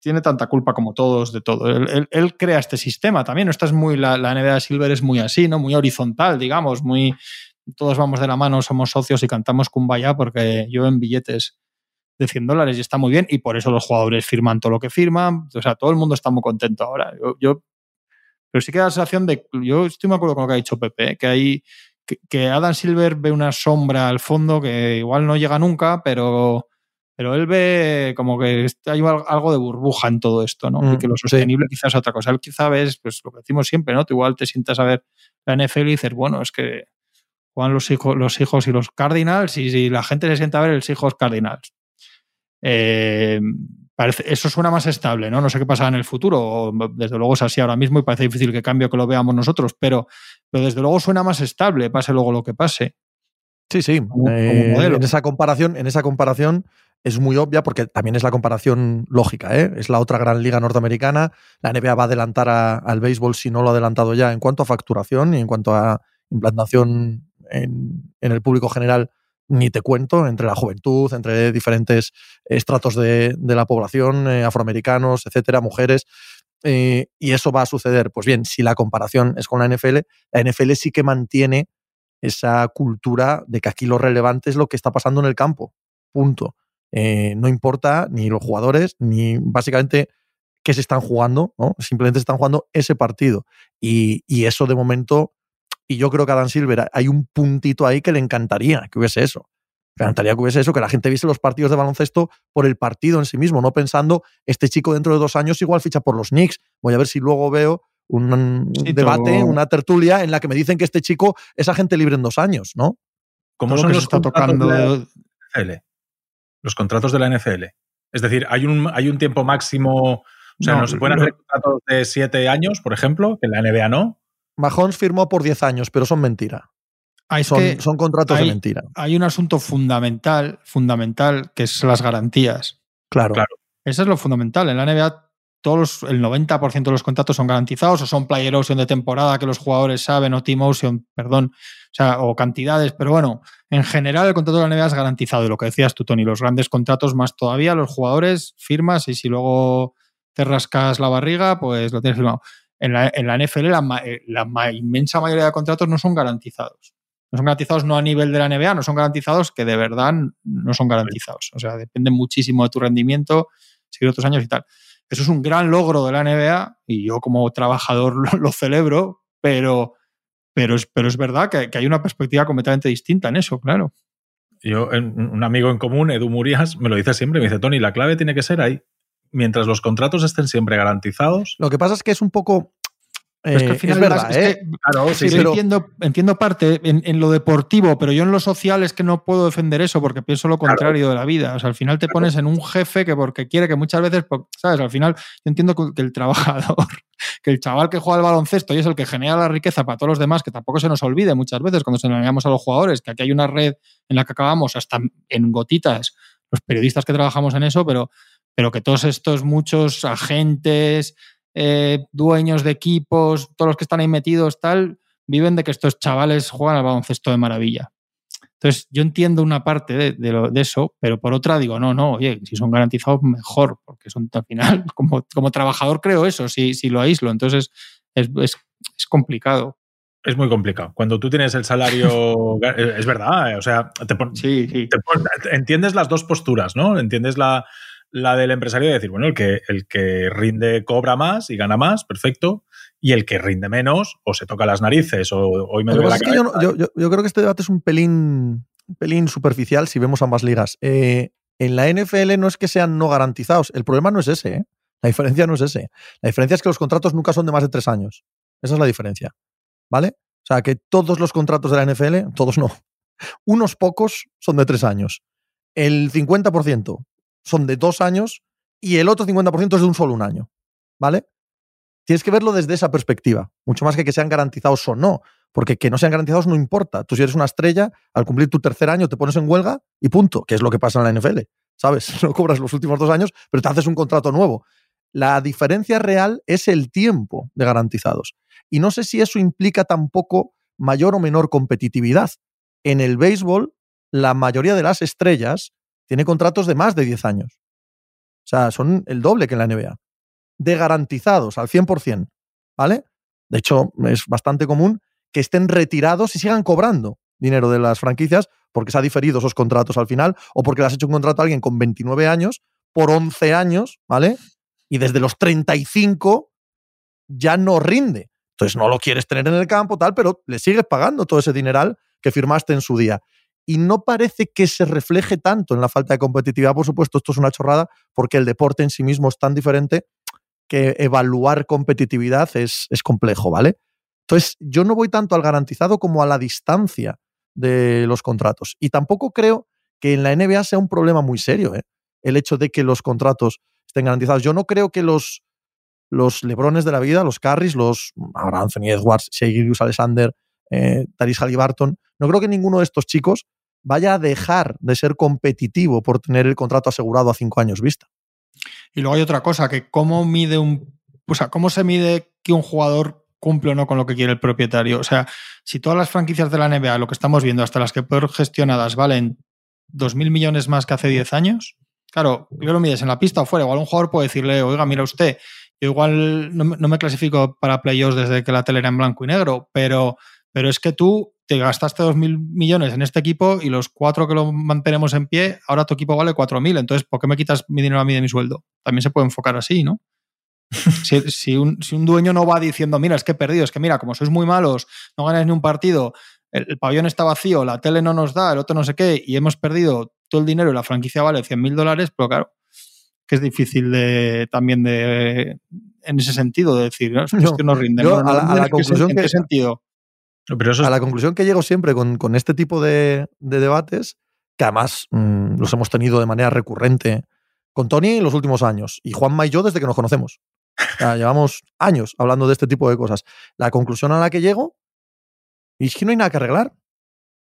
C: tiene tanta culpa como todos de todo. Él, crea este sistema también. Esta es muy, la, la NBA de Silver es muy así, ¿no? Muy horizontal, digamos, muy todos vamos de la mano, somos socios y cantamos Kumbaya porque yo en billetes de 100 dólares y está muy bien y por eso los jugadores firman todo lo que firman. O sea, todo el mundo está muy contento ahora. Yo, pero sí que da la sensación de, yo estoy muy acuerdo con lo que ha dicho Pepe, que hay que, Adam Silver ve una sombra al fondo que igual no llega nunca, pero, pero él ve como que hay algo de burbuja en todo esto, ¿no? y mm, que lo sostenible quizás es otra cosa. Él quizá ves, pues lo que decimos siempre, ¿no? Tú igual te sientas a ver la NFL y dices, bueno, es que juegan los hijos, los hijos y los Cardinals y si la gente se sienta a ver los hijos Cardinals. Eh, parece, eso suena más estable, ¿no? No sé qué pasará en el futuro, desde luego es así ahora mismo y parece difícil que cambie que lo veamos nosotros, pero, pero desde luego suena más estable, pase luego lo que pase.
B: Sí, sí. Eh, en esa comparación, en esa comparación es muy obvia porque también es la comparación lógica. ¿eh? Es la otra gran liga norteamericana. La NBA va a adelantar al béisbol si no lo ha adelantado ya en cuanto a facturación y en cuanto a implantación en, el público general. Ni te cuento, entre la juventud, entre diferentes estratos de, la población, eh, afroamericanos, etcétera, mujeres. y eso va a suceder. Pues bien, si la comparación es con la NFL, la NFL sí que mantiene esa cultura de que aquí lo relevante es lo que está pasando en el campo. Punto. Eh, no importa ni los jugadores, ni básicamente qué se están jugando. Simplemente se están jugando ese partido. Y, eso de momento, y yo creo que a Dan Silver hay un puntito ahí que le encantaría que hubiese eso. Le encantaría que hubiese eso, que la gente viese los partidos de baloncesto por el partido en sí mismo, no pensando, este chico dentro de dos años igual ficha por los Knicks, voy a ver si luego veo un, debate, una tertulia en la que me dicen que este chico es agente libre en dos años, ¿no?
D: ¿Cómo son los está tocando de Los contratos de la NFL. Es decir, hay un, hay un tiempo máximo. O sea, no, se pueden hacer contratos de siete años, por ejemplo, que en la NBA no.
B: Mahomes firmó por diez años, pero son mentira.
C: Ah,
B: son, son, contratos
C: de
B: mentira.
C: Hay un asunto fundamental, fundamental, que es las garantías.
B: Claro. claro.
C: Eso es lo fundamental. En la NBA todos el 90% de los contratos son garantizados o son player option de temporada que los jugadores saben o team option, perdón, o, sea, o cantidades, pero bueno, en general el contrato de la NBA es garantizado y lo que decías tú, Tony, los grandes contratos más todavía, los jugadores firmas y si luego te rascas la barriga, pues lo tienes firmado. En la, NFL la, eh, inmensa mayoría de contratos no son garantizados. No son garantizados no a nivel de la NBA, no son garantizados que de verdad no son garantizados. O sea, depende muchísimo de tu rendimiento, seguir otros años y tal. Eso es un gran logro de la NBA y yo como trabajador lo, celebro, pero, pero, es, pero es verdad que, hay una perspectiva completamente distinta en eso, claro.
D: Yo, un amigo en común, Edu Murias, me lo dice siempre, me dice, Tony, la clave tiene que ser ahí. Mientras los contratos estén siempre garantizados.
B: Lo que pasa es que es un poco
C: es que al eh, final es verdad, ¿eh? claro, sí, entiendo, entiendo parte en, lo deportivo, pero yo en lo social es que no puedo defender eso porque pienso lo contrario de la vida. O sea, al final te pones en un jefe que porque quiere que muchas veces, ¿sabes? Al final yo entiendo que el trabajador, que el chaval que juega al baloncesto y es el que genera la riqueza para todos los demás, que tampoco se nos olvide muchas veces cuando se engañamos a los jugadores, que aquí hay una red en la que acabamos hasta en gotitas los periodistas que trabajamos en eso, pero, pero que todos estos muchos agentes, eh, dueños de equipos, todos los que están ahí metidos, tal, viven de que estos chavales juegan al baloncesto de maravilla. Entonces, yo entiendo una parte de, eso, pero por otra digo, no, no, oye, si son garantizados, mejor, porque son al final, como, como trabajador creo eso, si, si lo aíslo, entonces es, complicado.
D: Es muy complicado. Cuando tú tienes el salario, es verdad, eh, o sea, te, sí, entiendes las dos posturas, ¿no? Entiendes la, la del empresario de decir, bueno, el que, el que rinde cobra más y gana más, perfecto, y el que rinde menos o se toca las narices o hoy me duele la cabeza.
B: Yo, yo, creo que este debate es un pelín, pelín superficial si vemos ambas ligas. Eh, en la NFL no es que sean no garantizados, el problema no es ese, ¿eh? la diferencia no es ese. La diferencia es que los contratos nunca son de más de tres años. Esa es la diferencia. ¿Vale? O sea, que todos los contratos de la NFL, todos no, unos pocos son de tres años. El 50% son de dos años y el otro 50% es de un solo un año. ¿Vale? Tienes que verlo desde esa perspectiva, mucho más que que sean garantizados o no, porque que no sean garantizados no importa. Tú si eres una estrella, al cumplir tu tercer año te pones en huelga y punto, que es lo que pasa en la NFL. ¿Sabes? No cobras los últimos dos años, pero te haces un contrato nuevo. La diferencia real es el tiempo de garantizados. Y no sé si eso implica tampoco mayor o menor competitividad. En el béisbol, la mayoría de las estrellas tiene contratos de más de 10 años. O sea, son el doble que en la NBA. De garantizados al 100%. ¿Vale? De hecho, es bastante común que estén retirados y sigan cobrando dinero de las franquicias porque se ha diferido esos contratos al final o porque le has hecho un contrato a alguien con 29 años por 11 años, ¿vale? Y desde los 35 ya no rinde. Entonces no lo quieres tener en el campo, tal, pero le sigues pagando todo ese dineral que firmaste en su día y no parece que se refleje tanto en la falta de competitividad. Por supuesto, esto es una chorrada porque el deporte en sí mismo es tan diferente que evaluar competitividad es, es complejo, ¿vale? Entonces, yo no voy tanto al garantizado como a la distancia de los contratos. Y tampoco creo que en la NBA sea un problema muy serio, ¿eh? el hecho de que los contratos estén garantizados. Yo no creo que los, los Lebrones de la vida, los Carries, los ahora Anthony Edwards, Shea Alexander, eh, Taris Halliburton, no creo que ninguno de estos chicos vaya a dejar de ser competitivo por tener el contrato asegurado a cinco años vista.
C: Y luego hay otra cosa, que cómo mide un. O sea, cómo se mide que un jugador cumple o no con lo que quiere el propietario. O sea, si todas las franquicias de la NBA, lo que estamos viendo, hasta las que peor gestionadas, valen 2.000 millones más que hace 10 años, claro, yo lo mides en la pista o fuera. Igual un jugador puede decirle, oiga, mira usted, yo igual no, me clasifico para playoffs desde que la tele era en blanco y negro, pero, pero es que tú te gastaste 2.000 millones en este equipo y los cuatro que lo mantenemos en pie, ahora tu equipo vale 4.000. Entonces, ¿por qué me quitas mi dinero a mí de mi sueldo? También se puede enfocar así, ¿no? si, un, dueño no va diciendo, mira, es que he perdido, es que mira, como sois muy malos, no ganáis ni un partido, el, pabellón está vacío, la tele no nos da, el otro no sé qué, y hemos perdido todo el dinero y la franquicia vale 100.000 dólares, pero claro, que es difícil de también de en ese sentido de decir, ¿no? es que nos rindemos.
B: a la, conclusión
C: ¿En qué sentido?
B: A la conclusión que llego siempre con, este tipo de, debates, que además mm, los hemos tenido de manera recurrente con Tony en los últimos años y Juanma y yo desde que nos conocemos. llevamos años hablando de este tipo de cosas. La conclusión a la que llego es que no hay nada que arreglar.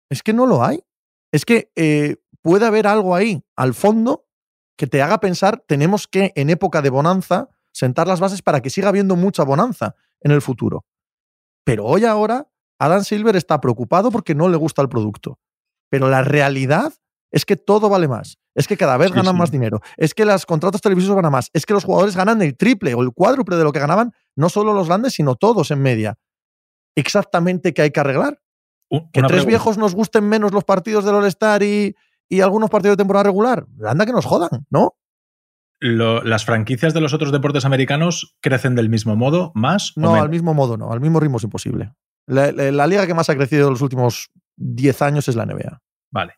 B: Es que no lo hay. Es que eh, puede haber algo ahí al fondo que te haga pensar, tenemos que en época de bonanza sentar las bases para que siga habiendo mucha bonanza en el futuro. Pero hoy ahora Adam Silver está preocupado porque no le gusta el producto. Pero la realidad es que todo vale más. Es que cada vez ganan más dinero. Es que los contratos televisivos ganan más. Es que los jugadores ganan el triple o el cuádruple de lo que ganaban no solo los grandes, sino todos en media. Exactamente qué hay que arreglar. que tres viejos nos gusten menos los partidos del All-Star y, y algunos partidos de temporada regular. Anda que nos jodan, ¿no?
D: ¿Las franquicias de los otros deportes americanos crecen del mismo modo, más?
B: No, al mismo modo no. Al mismo ritmo es imposible. La, liga que más ha crecido en los últimos 10 años es la NBA.
D: Vale.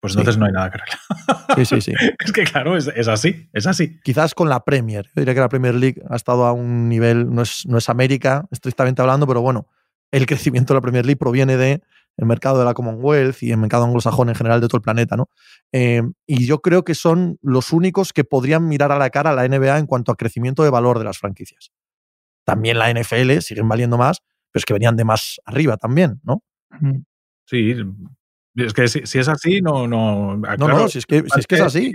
D: Pues entonces no hay nada que arreglar.
B: Sí, sí, sí.
D: es que claro, es, así, es así.
B: Quizás con la Premier. Yo diría que la Premier League ha estado a un nivel, no es, no es América, estrictamente hablando, pero bueno, el crecimiento de la Premier League proviene de el mercado de la Commonwealth y el mercado anglosajón en general de todo el planeta, ¿no? Eh, y yo creo que son los únicos que podrían mirar a la cara a la NBA en cuanto a crecimiento de valor de las franquicias. También la NFL siguen valiendo más, pero es que venían de más arriba también, ¿no?
D: Sí, es que si, es así, no. No,
B: ah, no, no, si es que, es, que es así.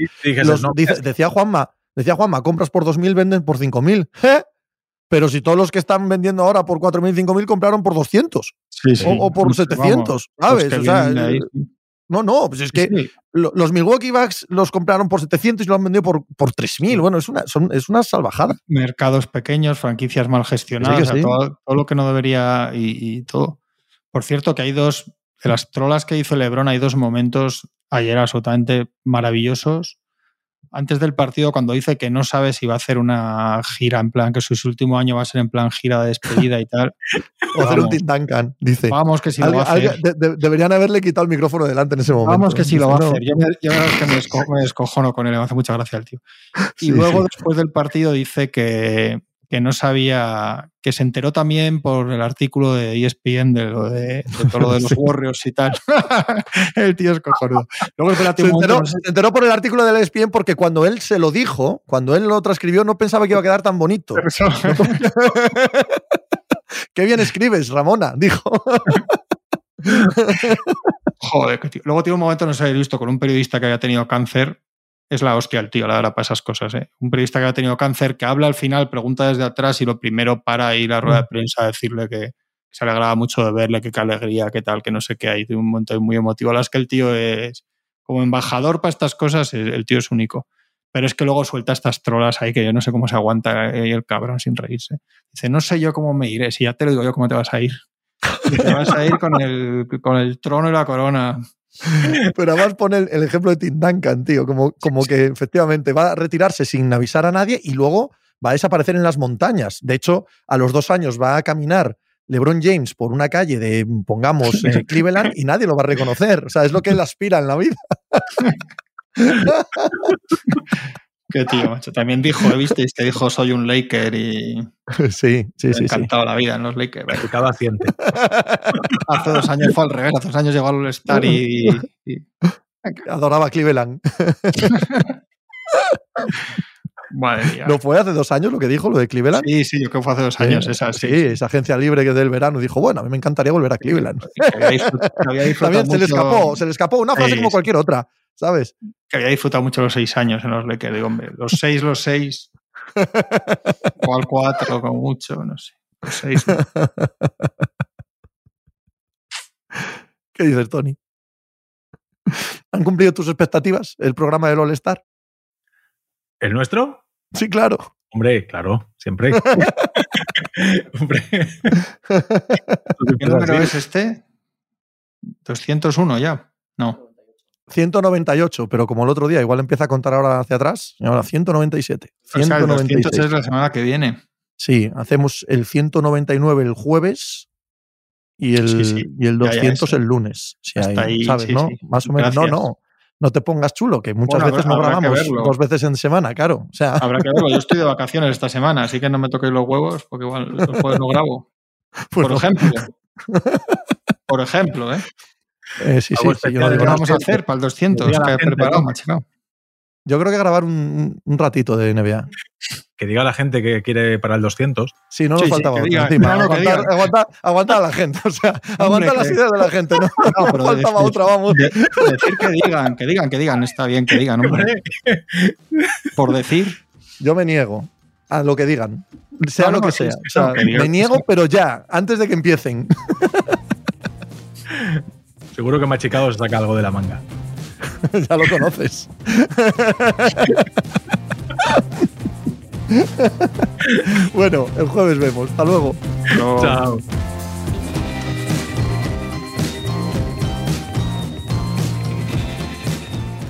B: decía Juanma, decía Juanma, compras por 2.000, venden por 5.000. ¿Eh? Pero si todos los que están vendiendo ahora por 4.000, 5.000 compraron por 200 o, por 700, ¿sabes? o sea, no, no, pues es que los Milwaukee Bucks los compraron por 700 y lo han vendido por, por 3.000. Bueno, es una, es una salvajada.
C: Mercados pequeños, franquicias mal gestionadas, todo, lo que no debería y, todo. Por cierto, que hay dos, de las trolas que hizo Lebron, hay dos momentos ayer absolutamente maravillosos antes del partido cuando dice que no sabe si va a hacer una gira, en plan que su, último año va a ser en plan gira de despedida y tal.
B: o hacer un Tim Duncan, dice.
C: Vamos que si lo va a hacer.
B: deberían haberle quitado el micrófono delante en ese momento.
C: Vamos que si lo va a hacer. Yo, me, yo que me, descojono con él, me hace mucha gracia el tío. Y luego después del partido dice que, que no sabía, que se enteró también por el artículo de ESPN de lo de, todo lo de los Warriors y tal. el tío es cojonudo.
B: Luego, se, enteró, se enteró por el artículo de ESPN porque cuando él se lo dijo, cuando él lo transcribió, no pensaba que iba a quedar tan bonito. Qué bien escribes, Ramona, dijo.
C: Joder, tío. Luego tiene un momento, no sé visto, con un periodista que había tenido cáncer es la hostia el tío, la verdad, para esas cosas. ¿eh? Un periodista que ha tenido cáncer, que habla al final, pregunta desde atrás y lo primero para ir a la rueda de mm. prensa a decirle que se alegraba mucho de verle, que qué alegría, qué tal, que no sé qué hay. Un momento muy emotivo. La es que el tío es, como embajador para estas cosas, el tío es único. Pero es que luego suelta estas trolas ahí que yo no sé cómo se aguanta el cabrón sin reírse. Dice, no sé yo cómo me iré, si ya te lo digo yo cómo te vas a ir. te vas a ir con el, con el trono y la corona.
B: Pero además pone el, ejemplo de Tim Duncan, tío, como, como que efectivamente va a retirarse sin avisar a nadie y luego va a desaparecer en las montañas. De hecho, a los dos años va a caminar LeBron James por una calle de, pongamos, eh, Cleveland y nadie lo va a reconocer. O sea, es lo que él aspira en la vida.
C: Qué tío, macho. También dijo, ¿visteis? Que dijo soy un Laker y.
B: Sí, sí, sí.
C: encantado la vida en los Lakers.
D: Cada ciente.
C: hace dos años fue al revés, hace dos años llegó al Star y,
B: Adoraba Cleveland.
C: Madre mía.
B: ¿No fue hace dos años lo que dijo, lo de Cleveland?
C: Sí, sí, yo creo que fue hace dos años.
B: Sí,
C: esa,
B: sí,
C: sí, sí.
B: esa agencia libre que del verano dijo, bueno, a mí me encantaría volver a Cleveland.
C: Había disfrutado
B: También se le escapó, se le escapó una frase
C: Sí,
B: como
C: sí.
B: cualquier otra, ¿sabes?
C: que había disfrutado mucho los seis años en los Lakers. Digo, hombre, los seis, los seis. o al cuatro, como mucho, no sé. Los seis. no.
B: ¿Qué dices, Tony? ¿Han cumplido tus expectativas el programa del All Star?
D: ¿El nuestro?
B: Sí, claro.
D: Hombre, claro, siempre. Hombre.
C: ¿Qué número es este? 201 ya. No.
B: 198, pero como el otro día, igual empieza a contar ahora hacia atrás, y ahora 197.
C: O sea, el 200
B: 196.
C: es la semana que viene.
B: Sí, hacemos el 199 el jueves y el,
C: Sí, sí.
B: Y el
C: Ya, ya,
B: 200
C: eso.
B: el lunes.
C: Hasta
B: ahí,
C: ahí,
B: ¿sabes?
C: sí,
B: ¿no? Más o menos. No,
C: Gracias.
B: no. No te pongas chulo, que muchas
C: Bueno,
B: veces no
C: habrá-
B: grabamos dos veces en semana, claro. O sea,
C: Habrá que verlo. Yo estoy de vacaciones esta semana, así que no me toquéis los huevos porque igual los jueves no grabo.
B: pues
C: Por
B: no.
C: ejemplo. Por ejemplo, ¿eh?
B: Eh, sí, sí, sí, yo
C: ¿Qué
B: digo
C: vamos a hacer para el 200?
D: Diga la
C: ¿Qué he
D: gente,
C: preparado,
D: ¿no?
B: Yo creo que grabar un, un ratito de NBA.
D: Que diga la gente que quiere para el 200.
B: Sí, no
C: Sí,
B: nos
C: sí,
B: faltaba
C: que
B: otro
C: diga,
B: encima.
C: no, no, que
B: aguantar,
C: diga.
B: aguantar- aguantar a la gente. O sea, aguantar las
C: que-
B: ideas de la gente. No,
C: No,
B: no
C: pero
B: faltaba otra, vamos.
C: de- decir que digan, que digan, que digan, está bien que digan, hombre. Por decir,
B: Yo me niego a lo que digan, sea
C: No,
B: lo que
C: sí,
B: sea.
C: sí,
B: O sea,
C: que
B: me
C: que
B: niego,
C: sí.
B: pero ya, antes de que empiecen.
D: Seguro que Machicado se saca algo de la manga.
B: ya lo conoces. bueno, el jueves vemos. Hasta luego.
D: Chao.